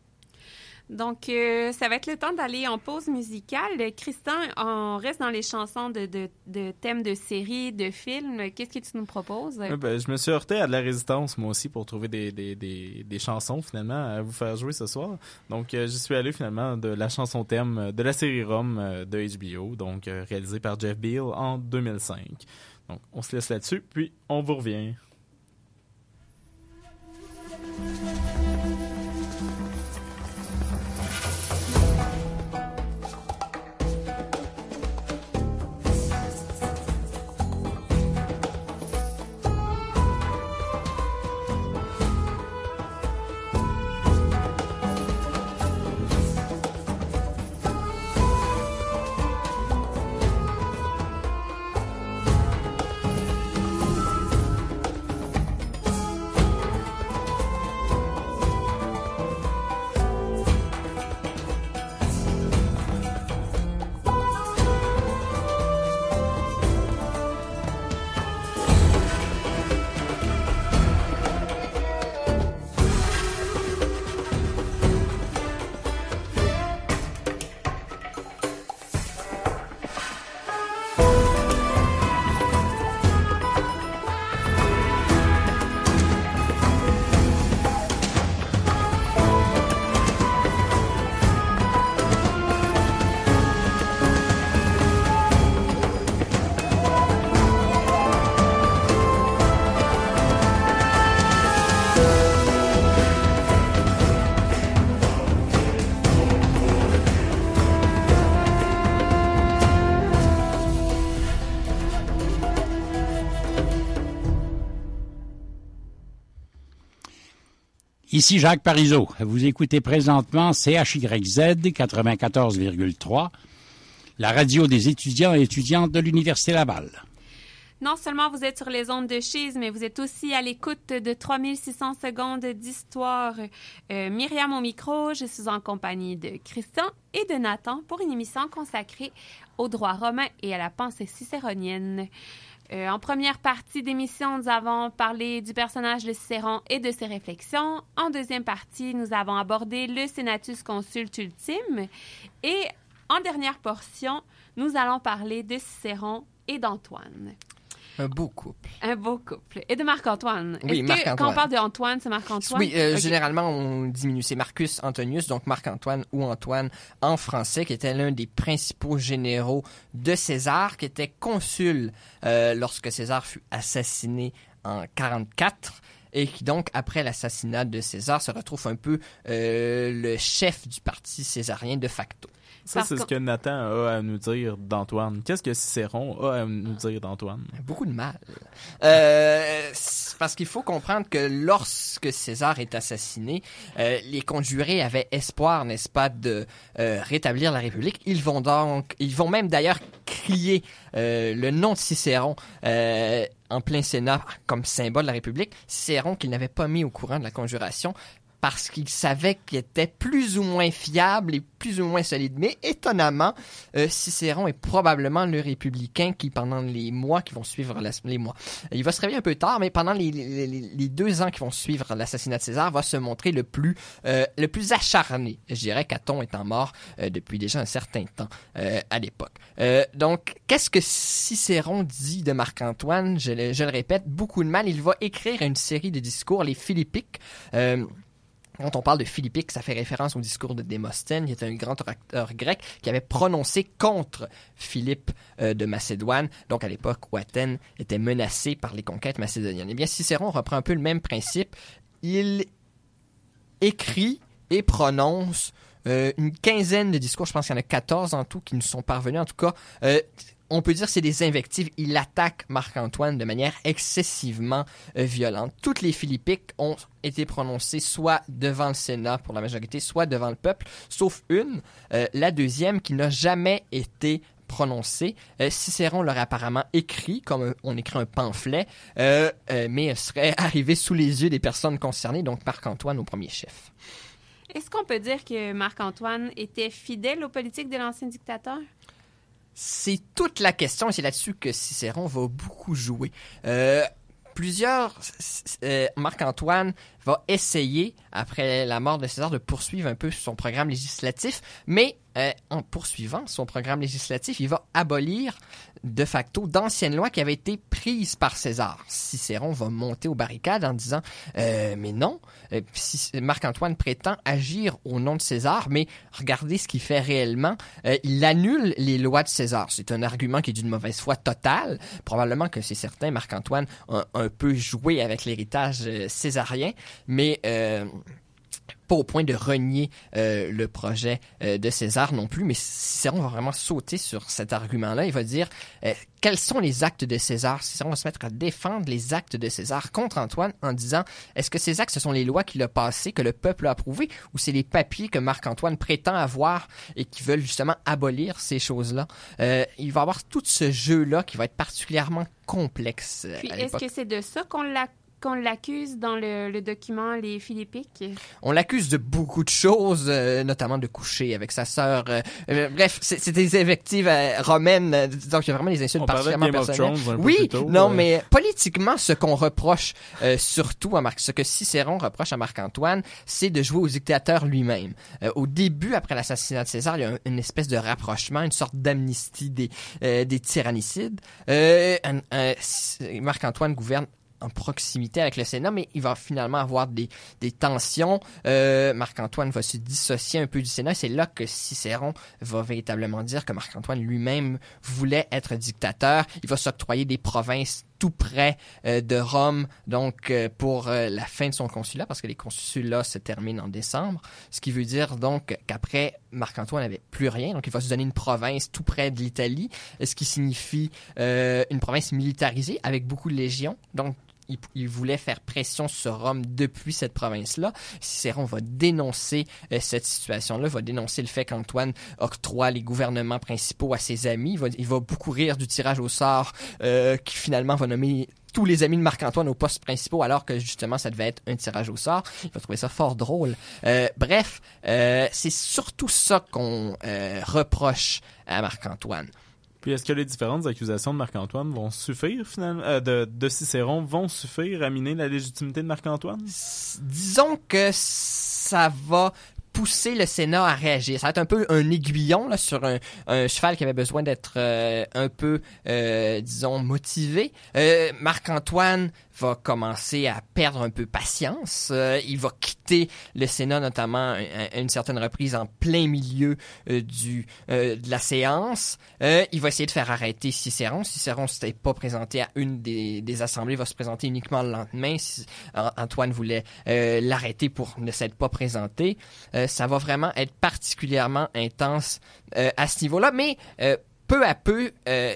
Donc, euh, ça va être le temps d'aller en pause musicale. Christian, on reste dans les chansons de, de, thèmes de séries, de films. Qu'est-ce que tu nous proposes? Euh, ben, je me suis heurté à de la résistance, moi aussi, pour trouver des, chansons, finalement, à vous faire jouer ce soir. Donc, euh, j'y suis allé, finalement, de la chanson thème de la série Rome de HBO, donc réalisée par Jeff Beal en 2005. Donc, on se laisse là-dessus, puis on vous revient. Ici Jacques Parizeau. Vous écoutez présentement CHYZ 94,3, la radio des étudiants et étudiantes de l'Université Laval. Non seulement vous êtes sur les ondes de Chise, mais vous êtes aussi à l'écoute de 3600 secondes d'histoire. Euh, Myriam au micro, je suis en compagnie de Christian et de Nathan pour une émission consacrée au droit romain et à la pensée cicéronienne. Euh, en première partie d'émission, nous avons parlé du personnage de Cicéron et de ses réflexions. En deuxième partie, nous avons abordé le Senatus Consult ultime. Et en dernière portion, nous allons parler de Cicéron et d'Antoine. Un beau couple. Un beau couple. Et de Marc-Antoine. Oui, Marc-Antoine. Quand on parle d'Antoine, c'est Marc-Antoine? Oui, euh, okay. généralement, on diminue. C'est Marcus Antonius, donc Marc-Antoine ou Antoine en français, qui était l'un des principaux généraux de César, qui était consul euh, lorsque César fut assassiné en 44 et qui donc, après l'assassinat de César, se retrouve un peu euh, le chef du parti césarien de facto. Ça, c'est ce que Nathan a à nous dire d'Antoine. Qu'est-ce que Cicéron a à nous dire d'Antoine? Beaucoup de mal. Euh, parce qu'il faut comprendre que lorsque César est assassiné, euh, les conjurés avaient espoir, n'est-ce pas, de euh, rétablir la République. Ils vont donc, ils vont même d'ailleurs crier le nom de Cicéron en plein Sénat comme symbole de la République. Cicéron qu'ils n'avaient pas mis au courant de la conjuration parce qu'ils savaient qu'il était plus ou moins fiable et plus ou moins solide. Mais étonnamment, euh, Cicéron est probablement le républicain qui, pendant les mois qui vont suivre les mois, il va se réveiller un peu tard, mais pendant les, deux ans qui vont suivre l'assassinat de César, va se montrer le plus euh, le plus acharné. Je dirais qu'Aton étant mort euh, depuis déjà un certain temps à l'époque. Donc, qu'est-ce que Cicéron dit de Marc-Antoine? Je le répète, beaucoup de mal. Il va écrire une série de discours, les Philippiques. Quand on parle de Philippique, ça fait référence au discours de Démosthène, qui était un grand orateur grec qui avait prononcé contre Philippe euh, de Macédoine, donc à l'époque où Athènes était menacée par les conquêtes macédoniennes. Eh bien, Cicéron reprend un peu le même principe. Il écrit et prononce euh, une quinzaine de discours, je pense qu'il y en a 14 en tout qui nous sont parvenus. En tout cas, euh, on peut dire que c'est des invectives. Il attaque Marc-Antoine de manière excessivement euh, violente. Toutes les Philippiques ont été prononcées soit devant le Sénat pour la majorité, soit devant le peuple, sauf une, euh, la deuxième, qui n'a jamais été prononcée. Euh, Cicéron l'aurait apparemment écrit, comme un- on écrit un pamphlet, euh, euh, mais elle serait arrivée sous les yeux des personnes concernées, donc Marc-Antoine au premier chef. Est-ce qu'on peut dire que Marc-Antoine était fidèle aux politiques de l'ancien dictateur? C'est toute la question et c'est là-dessus que Cicéron va beaucoup jouer. Euh, plusieurs... euh, Marc-Antoine va essayer, après la mort de César, de poursuivre un peu son programme législatif, mais euh, en poursuivant son programme législatif, il va abolir de facto d'anciennes lois qui avaient été prises par César. Cicéron va monter aux barricades en disant euh, mais non, euh, Marc-Antoine prétend agir au nom de César, mais regardez ce qu'il fait réellement. Euh, il annule les lois de César. C'est un argument qui est d'une mauvaise foi totale. Probablement que c'est certain, Marc-Antoine a un peu joué avec l'héritage euh, césarien, mais pas au point de renier euh, le projet euh, de César non plus, mais Cicéron va vraiment sauter sur cet argument-là. Il va dire euh, quels sont les actes de César? Cicéron va se mettre à défendre les actes de César contre Antoine en disant est-ce que ces actes, ce sont les lois qu'il a passées, que le peuple a approuvées, ou c'est les papiers que Marc-Antoine prétend avoir et qui veulent justement abolir ces choses-là? Il va avoir tout ce jeu-là qui va être particulièrement complexe Puis est-ce que c'est de ça qu'on l'a- qu'on l'accuse dans le, le document Les Philippiques? On l'accuse de beaucoup de choses, euh, notamment de coucher avec sa sœur. euh, euh, bref, c'est des invectives euh, romaines, euh, donc il y a vraiment des insultes On de particulièrement Game of personnelles. Thrones un peu oui, plus tôt, non, mais politiquement, ce qu'on reproche euh, surtout à Marc, ce que Cicéron reproche à Marc-Antoine, c'est de jouer au dictateur lui-même. Euh, au début, après l'assassinat de César, il y a un- une espèce de rapprochement, une sorte d'amnistie des, euh, des tyrannicides. Euh, Marc-Antoine gouverne en proximité avec le Sénat, mais il va finalement avoir des, des tensions. Euh, Marc-Antoine va se dissocier un peu du Sénat. C'est là que Cicéron va véritablement dire que Marc-Antoine lui-même voulait être dictateur. Il va s'octroyer des provinces tout près euh, de Rome, donc euh, pour la fin de son consulat, parce que les consulats se terminent en décembre. Ce qui veut dire donc qu'après, Marc-Antoine n'avait plus rien, donc il va se donner une province tout près de l'Italie, ce qui signifie une province militarisée avec beaucoup de légions. Donc il, voulait faire pression sur Rome depuis cette province-là. Cicéron va dénoncer euh, cette situation-là, va dénoncer le fait qu'Antoine octroie les gouvernements principaux à ses amis. Il va, beaucoup rire du tirage au sort euh, qui finalement va nommer tous les amis de Marc-Antoine aux postes principaux alors que justement ça devait être un tirage au sort. Il va trouver ça fort drôle. Euh, bref, c'est surtout ça qu'on reproche à Marc-Antoine. Puis est-ce que les différentes accusations de Marc-Antoine vont suffire finalement euh, de, Cicéron vont suffire à miner la légitimité de Marc-Antoine? Disons que ça va pousser le Sénat à réagir. Ça va être un peu un aiguillon sur un, cheval qui avait besoin d'être euh, un peu, euh, disons, motivé. Marc-Antoine va commencer à perdre un peu patience. Euh, il va quitter le Sénat, notamment à, une certaine reprise en plein milieu euh, du euh, de la séance. Euh, il va essayer de faire arrêter Cicéron. Cicéron s'était pas présenté à une des, des assemblées, il va se présenter uniquement le lendemain. Si- An- Antoine voulait euh, l'arrêter pour ne s'être pas présenté. Ça va vraiment être particulièrement intense à ce niveau-là, mais peu à peu, euh,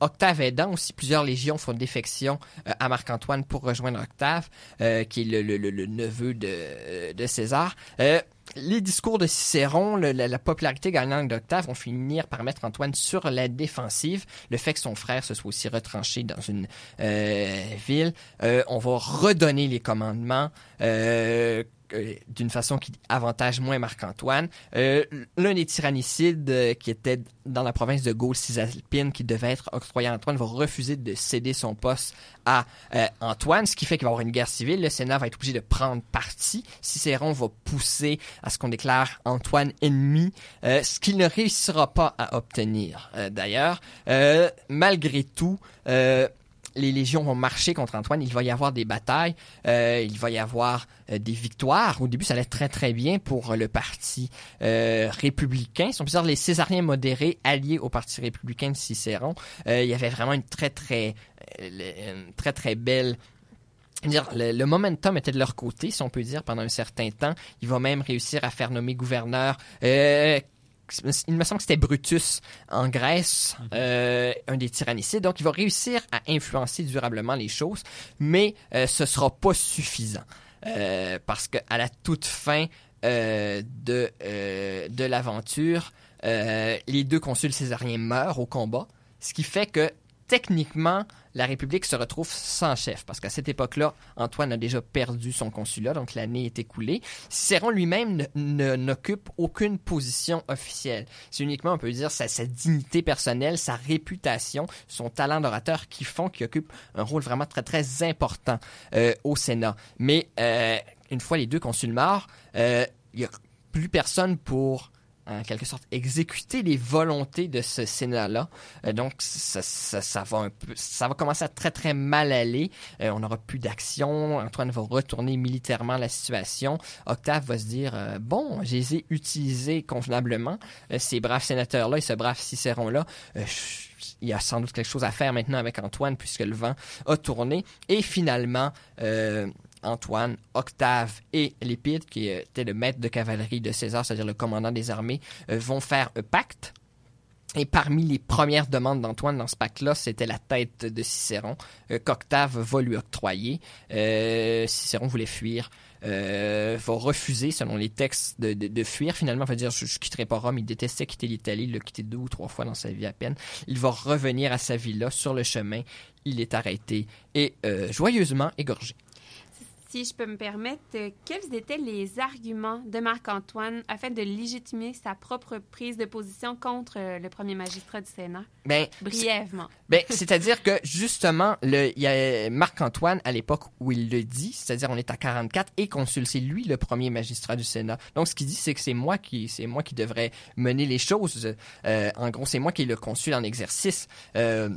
Octave aidant aussi, plusieurs légions font défection euh, à Marc-Antoine pour rejoindre Octave, euh, qui est le, neveu de, de César. Euh, les discours de Cicéron, la, la popularité gagnante d'Octave vont finir par mettre Antoine sur la défensive. Le fait que son frère se soit aussi retranché dans une euh, ville, euh, on va redonner les commandements. euh, euh, d'une façon qui avantage moins Marc-Antoine. Euh, L'un des tyrannicides euh, qui était dans la province de Gaule cisalpine qui devait être octroyé à Antoine va refuser de céder son poste à euh, Antoine, ce qui fait qu'il va y avoir une guerre civile. Le Sénat va être obligé de prendre parti. Cicéron va pousser à ce qu'on déclare Antoine ennemi, euh, ce qu'il ne réussira pas à obtenir. Euh, D'ailleurs, euh, malgré tout, les légions vont marcher contre Antoine, il va y avoir des batailles, euh, il va y avoir euh, des victoires. Au début, ça allait très très bien pour euh, le parti républicain. Ce sont plusieurs les Césariens modérés alliés au parti républicain de Cicéron. Il y avait vraiment une très très très très belle dire, le, momentum était de leur côté, si on peut dire, pendant un certain temps. Il va même réussir à faire nommer gouverneur. Il me semble que c'était Brutus en Grèce, euh, un des tyrannicides. Donc, il va réussir à influencer durablement les choses, mais euh, ce sera pas suffisant. Euh, parce que à la toute fin euh, de, de l'aventure, les deux consuls césariens meurent au combat, ce qui fait que techniquement, la République se retrouve sans chef, parce qu'à cette époque-là, Antoine a déjà perdu son consulat, donc l'année est écoulée. Cicéron lui-même n'occupe aucune position officielle. C'est uniquement, on peut dire, sa, sa dignité personnelle, sa réputation, son talent d'orateur qui font qu'il occupe un rôle vraiment très, très important euh, au Sénat. Mais euh, une fois les deux consuls morts, euh, il n'y a plus personne pour en quelque sorte exécuter les volontés de ce Sénat-là. Euh, donc ça, ça, va un peu, ça va commencer à très très mal aller. Euh, on n'aura plus d'action. Antoine va retourner militairement la situation. Octave va se dire euh, bon, je les ai utilisés convenablement. Ces braves sénateurs-là et ce brave Cicéron-là. il y a sans doute quelque chose à faire maintenant avec Antoine puisque le vent a tourné. Et finalement, Antoine, Octave et Lépide, qui était le maître de cavalerie de César, c'est-à-dire le commandant des armées, euh, vont faire un pacte. Et parmi les premières demandes d'Antoine dans ce pacte-là, c'était la tête de Cicéron, euh, qu'Octave va lui octroyer. Euh, Cicéron voulait fuir, euh, va refuser, selon les textes, de, fuir. Finalement, va dire, je, je quitterai pas Rome. Il détestait quitter l'Italie. Il l'a quitté deux ou trois fois dans sa vie à peine. Il va revenir à sa villa sur le chemin. Il est arrêté et euh, joyeusement égorgé. Si je peux me permettre, euh, quels étaient les arguments de Marc-Antoine afin de légitimer sa propre prise de position contre euh, le premier magistrat du Sénat? Ben, Brièvement. Ben, c'est-à-dire que justement, le, il y a Marc-Antoine à l'époque où il le dit, c'est-à-dire on est à 44 et consul, c'est lui le premier magistrat du Sénat. Donc ce qu'il dit, c'est que c'est moi qui, c'est moi qui devrais mener les choses. Euh, en gros, c'est moi qui est le consul en exercice. Euh,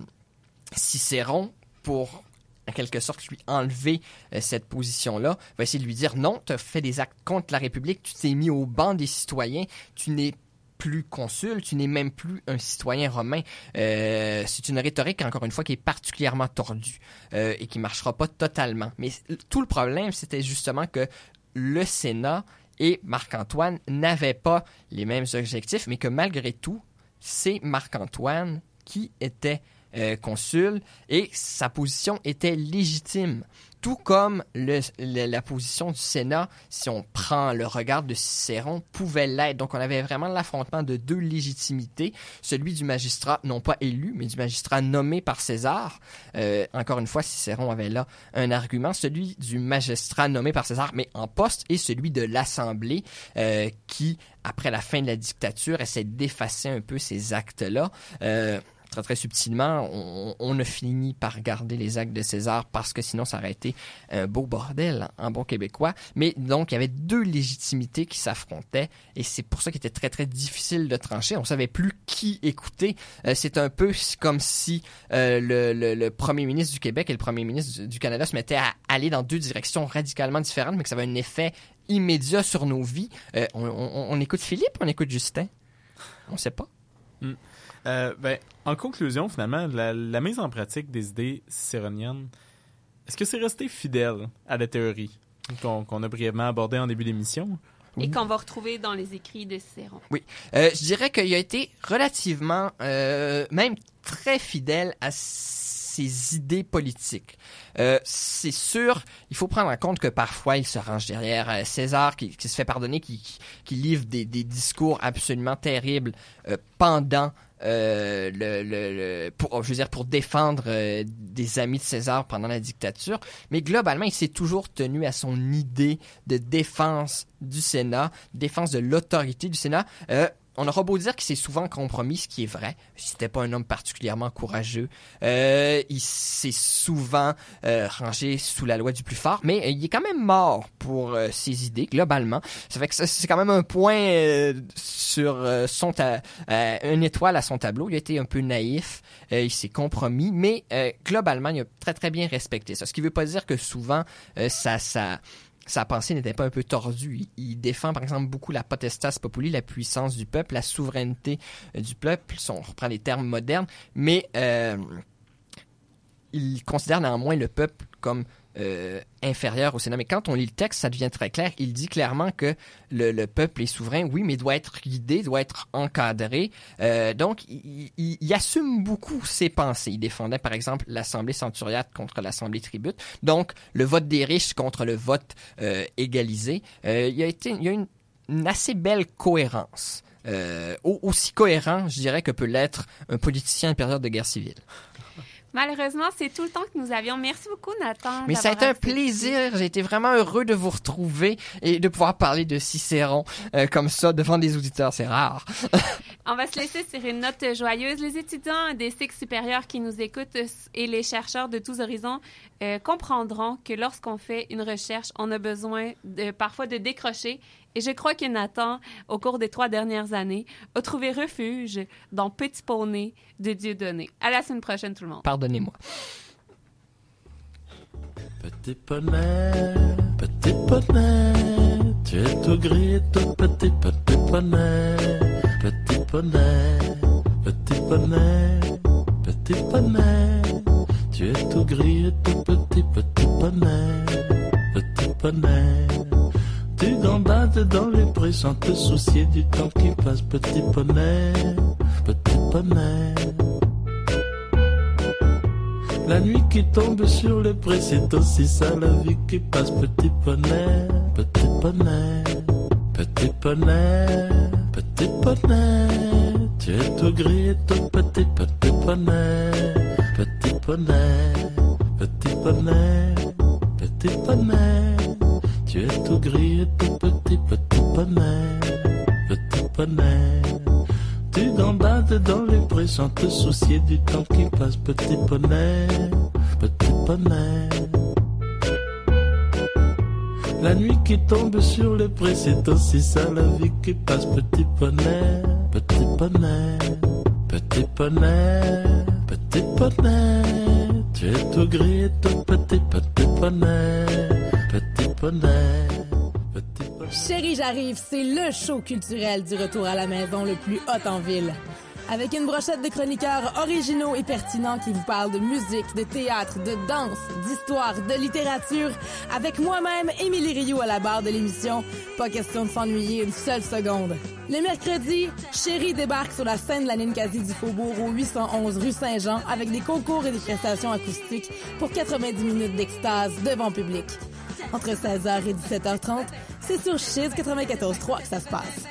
Cicéron, pour en quelque sorte lui enlever euh, cette position-là, va essayer de lui dire non, tu as fait des actes contre la République, tu t'es mis au banc des citoyens, tu n'es plus consul, tu n'es même plus un citoyen romain. Euh, c'est une rhétorique, encore une fois, qui est particulièrement tordue euh, et qui marchera pas totalement. Mais tout le problème, c'était justement que le Sénat et Marc-Antoine n'avaient pas les mêmes objectifs, mais que malgré tout, c'est Marc-Antoine qui était euh, consul et sa position était légitime. Tout comme le- le- la position du Sénat, si on prend le regard de Cicéron, pouvait l'être. Donc on avait vraiment l'affrontement de deux légitimités, celui du magistrat non pas élu, mais du magistrat nommé par César. Euh, encore une fois, Cicéron avait là un argument, celui du magistrat nommé par César, mais en poste, et celui de l'Assemblée, euh, qui, après la fin de la dictature, essaie d'effacer un peu ces actes-là. Euh, très très subtilement, on, on a fini par garder les actes de César parce que sinon ça aurait été un beau bordel en bon québécois. Mais donc il y avait deux légitimités qui s'affrontaient et c'est pour ça qu'il était très très difficile de trancher. On savait plus qui écouter. Euh, c'est un peu comme si euh, le, premier ministre du Québec et le premier ministre du- Canada se mettaient à aller dans deux directions radicalement différentes, mais que ça avait un effet immédiat sur nos vies. Euh, on, on- on écoute Philippe, on écoute Justin? On sait pas. Hmm. Euh, ben, en conclusion, finalement, la, la mise en pratique des idées cicéroniennes, est-ce que c'est resté fidèle à la théorie qu'on a brièvement abordée en début d'émission? Et qu'on va retrouver dans les écrits de Cicéron. Oui. Euh, je dirais qu'il a été relativement, euh, même très fidèle à ses idées politiques. Euh, c'est sûr, il faut prendre en compte que parfois il se range derrière euh, César qui, qui se fait pardonner, qui, qui, qui livre des, des discours absolument terribles euh, pendant euh, le, le, le- pour, je veux dire, pour défendre euh, des amis de César pendant la dictature. Mais globalement, il s'est toujours tenu à son idée de défense du Sénat, défense de l'autorité du Sénat. Euh, on aura beau dire qu'il s'est souvent compromis, ce qui est vrai. C'était pas un homme particulièrement courageux. Euh, il s'est souvent euh, rangé sous la loi du plus fort, mais euh, il est quand même mort pour ses idées globalement. Ça fait que c'est quand même un point sur son une étoile à son tableau. Il a été un peu naïf, il s'est compromis, mais globalement, il a très très bien respecté ça. Ce qui veut pas dire que souvent ça ça sa pensée n'était pas un peu tordue. Il, défend, par exemple, beaucoup la potestas populi, la puissance du peuple, la souveraineté euh, du peuple, si on reprend les termes modernes, mais euh, il considère néanmoins le peuple comme euh, au Sénat. Mais quand on lit le texte, ça devient très clair. Il dit clairement que le, le peuple est souverain, oui, mais doit être guidé, doit être encadré. Euh, donc, il, assume beaucoup ses pensées. Il défendait, par exemple, l'Assemblée centuriate contre l'Assemblée tribute. Donc, le vote des riches contre le vote euh, égalisé. Euh, il y a été, il y a une, une assez belle cohérence. Au- aussi cohérent, je dirais, que peut l'être un politicien en période de guerre civile. Malheureusement, c'est tout le temps que nous avions. Merci beaucoup, Nathan. Mais ça a été un plaisir. J'ai été vraiment heureux de vous retrouver et de pouvoir parler de Cicéron euh, comme ça devant des auditeurs. C'est rare. On va se laisser sur une note joyeuse. Les étudiants des cycles supérieurs qui nous écoutent et les chercheurs de tous horizons euh, comprendront que lorsqu'on fait une recherche, on a besoin de, parfois de décrocher. Et je crois que Nathan, au cours des trois dernières années, a trouvé refuge dans Petit Poney de Dieudonné. À la semaine prochaine, tout le monde. Pardonnez-moi. Petit poney, petit poney, tu es tout gris, tout petit, petit poney, petit poney, petit poney, petit poney, tu es tout gris, tout petit, petit poney, petit poney. Tu gambades dans les prés sans te soucier du temps qui passe, petit poney, petit poney. La nuit qui tombe sur le pré, c'est aussi ça la vie qui passe. Petit poney, petit poney, petit poney, petit poney. Tu es tout gris et tout petit, petit poney, petit poney, petit poney, petit poney. Tu es tout gris et tout petit, petit poney, petit poney. Tu gambades dans les prés sans te soucier du temps qui passe, petit poney, petit poney. La nuit qui tombe sur les prés, c'est aussi ça la vie qui passe, petit poney, petit poney, petit poney, petit poney. Tu es tout gris et tout petit, petit poney, Chérie, j'arrive, c'est le show culturel du retour à la maison le plus hot en ville. Avec une brochette de chroniqueurs originaux et pertinents qui vous parlent de musique, de théâtre, de danse, d'histoire, de littérature, avec moi-même, Émilie Rioux à la barre de l'émission, pas question de s'ennuyer une seule seconde. Le mercredi, Chérie débarque sur la scène de la Ninkasi du Faubourg au 811 rue Saint-Jean avec des concours et des prestations acoustiques pour 90 minutes d'extase devant public. Entre 16h et 17h30, c'est sur Chiz 94.3 que ça se passe.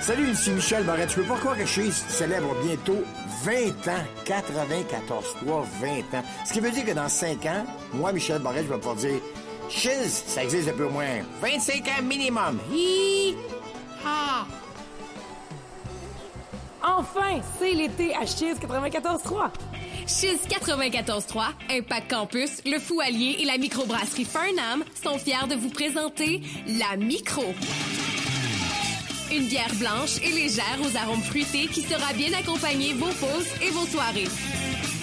Salut, ici Michel Barrette. Tu peux pas croire que Chiz célèbre bientôt 20 ans, 94 3, 20 ans. Ce qui veut dire que dans 5 ans, moi, Michel Barrette, je vais pouvoir dire Chiz, ça existe depuis au moins 25 ans minimum. Hi! Ah! Enfin, c'est l'été à Chiz 94.3. Chiz 94.3, Impact Campus, le Fou Allier et la microbrasserie Farnham sont fiers de vous présenter la Micro. Une bière blanche et légère aux arômes fruités qui sera bien accompagner vos pauses et vos soirées.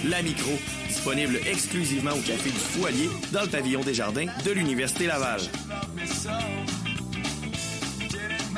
La Micro, disponible exclusivement au Café du Foualier dans le pavillon des Jardins de l'Université Laval.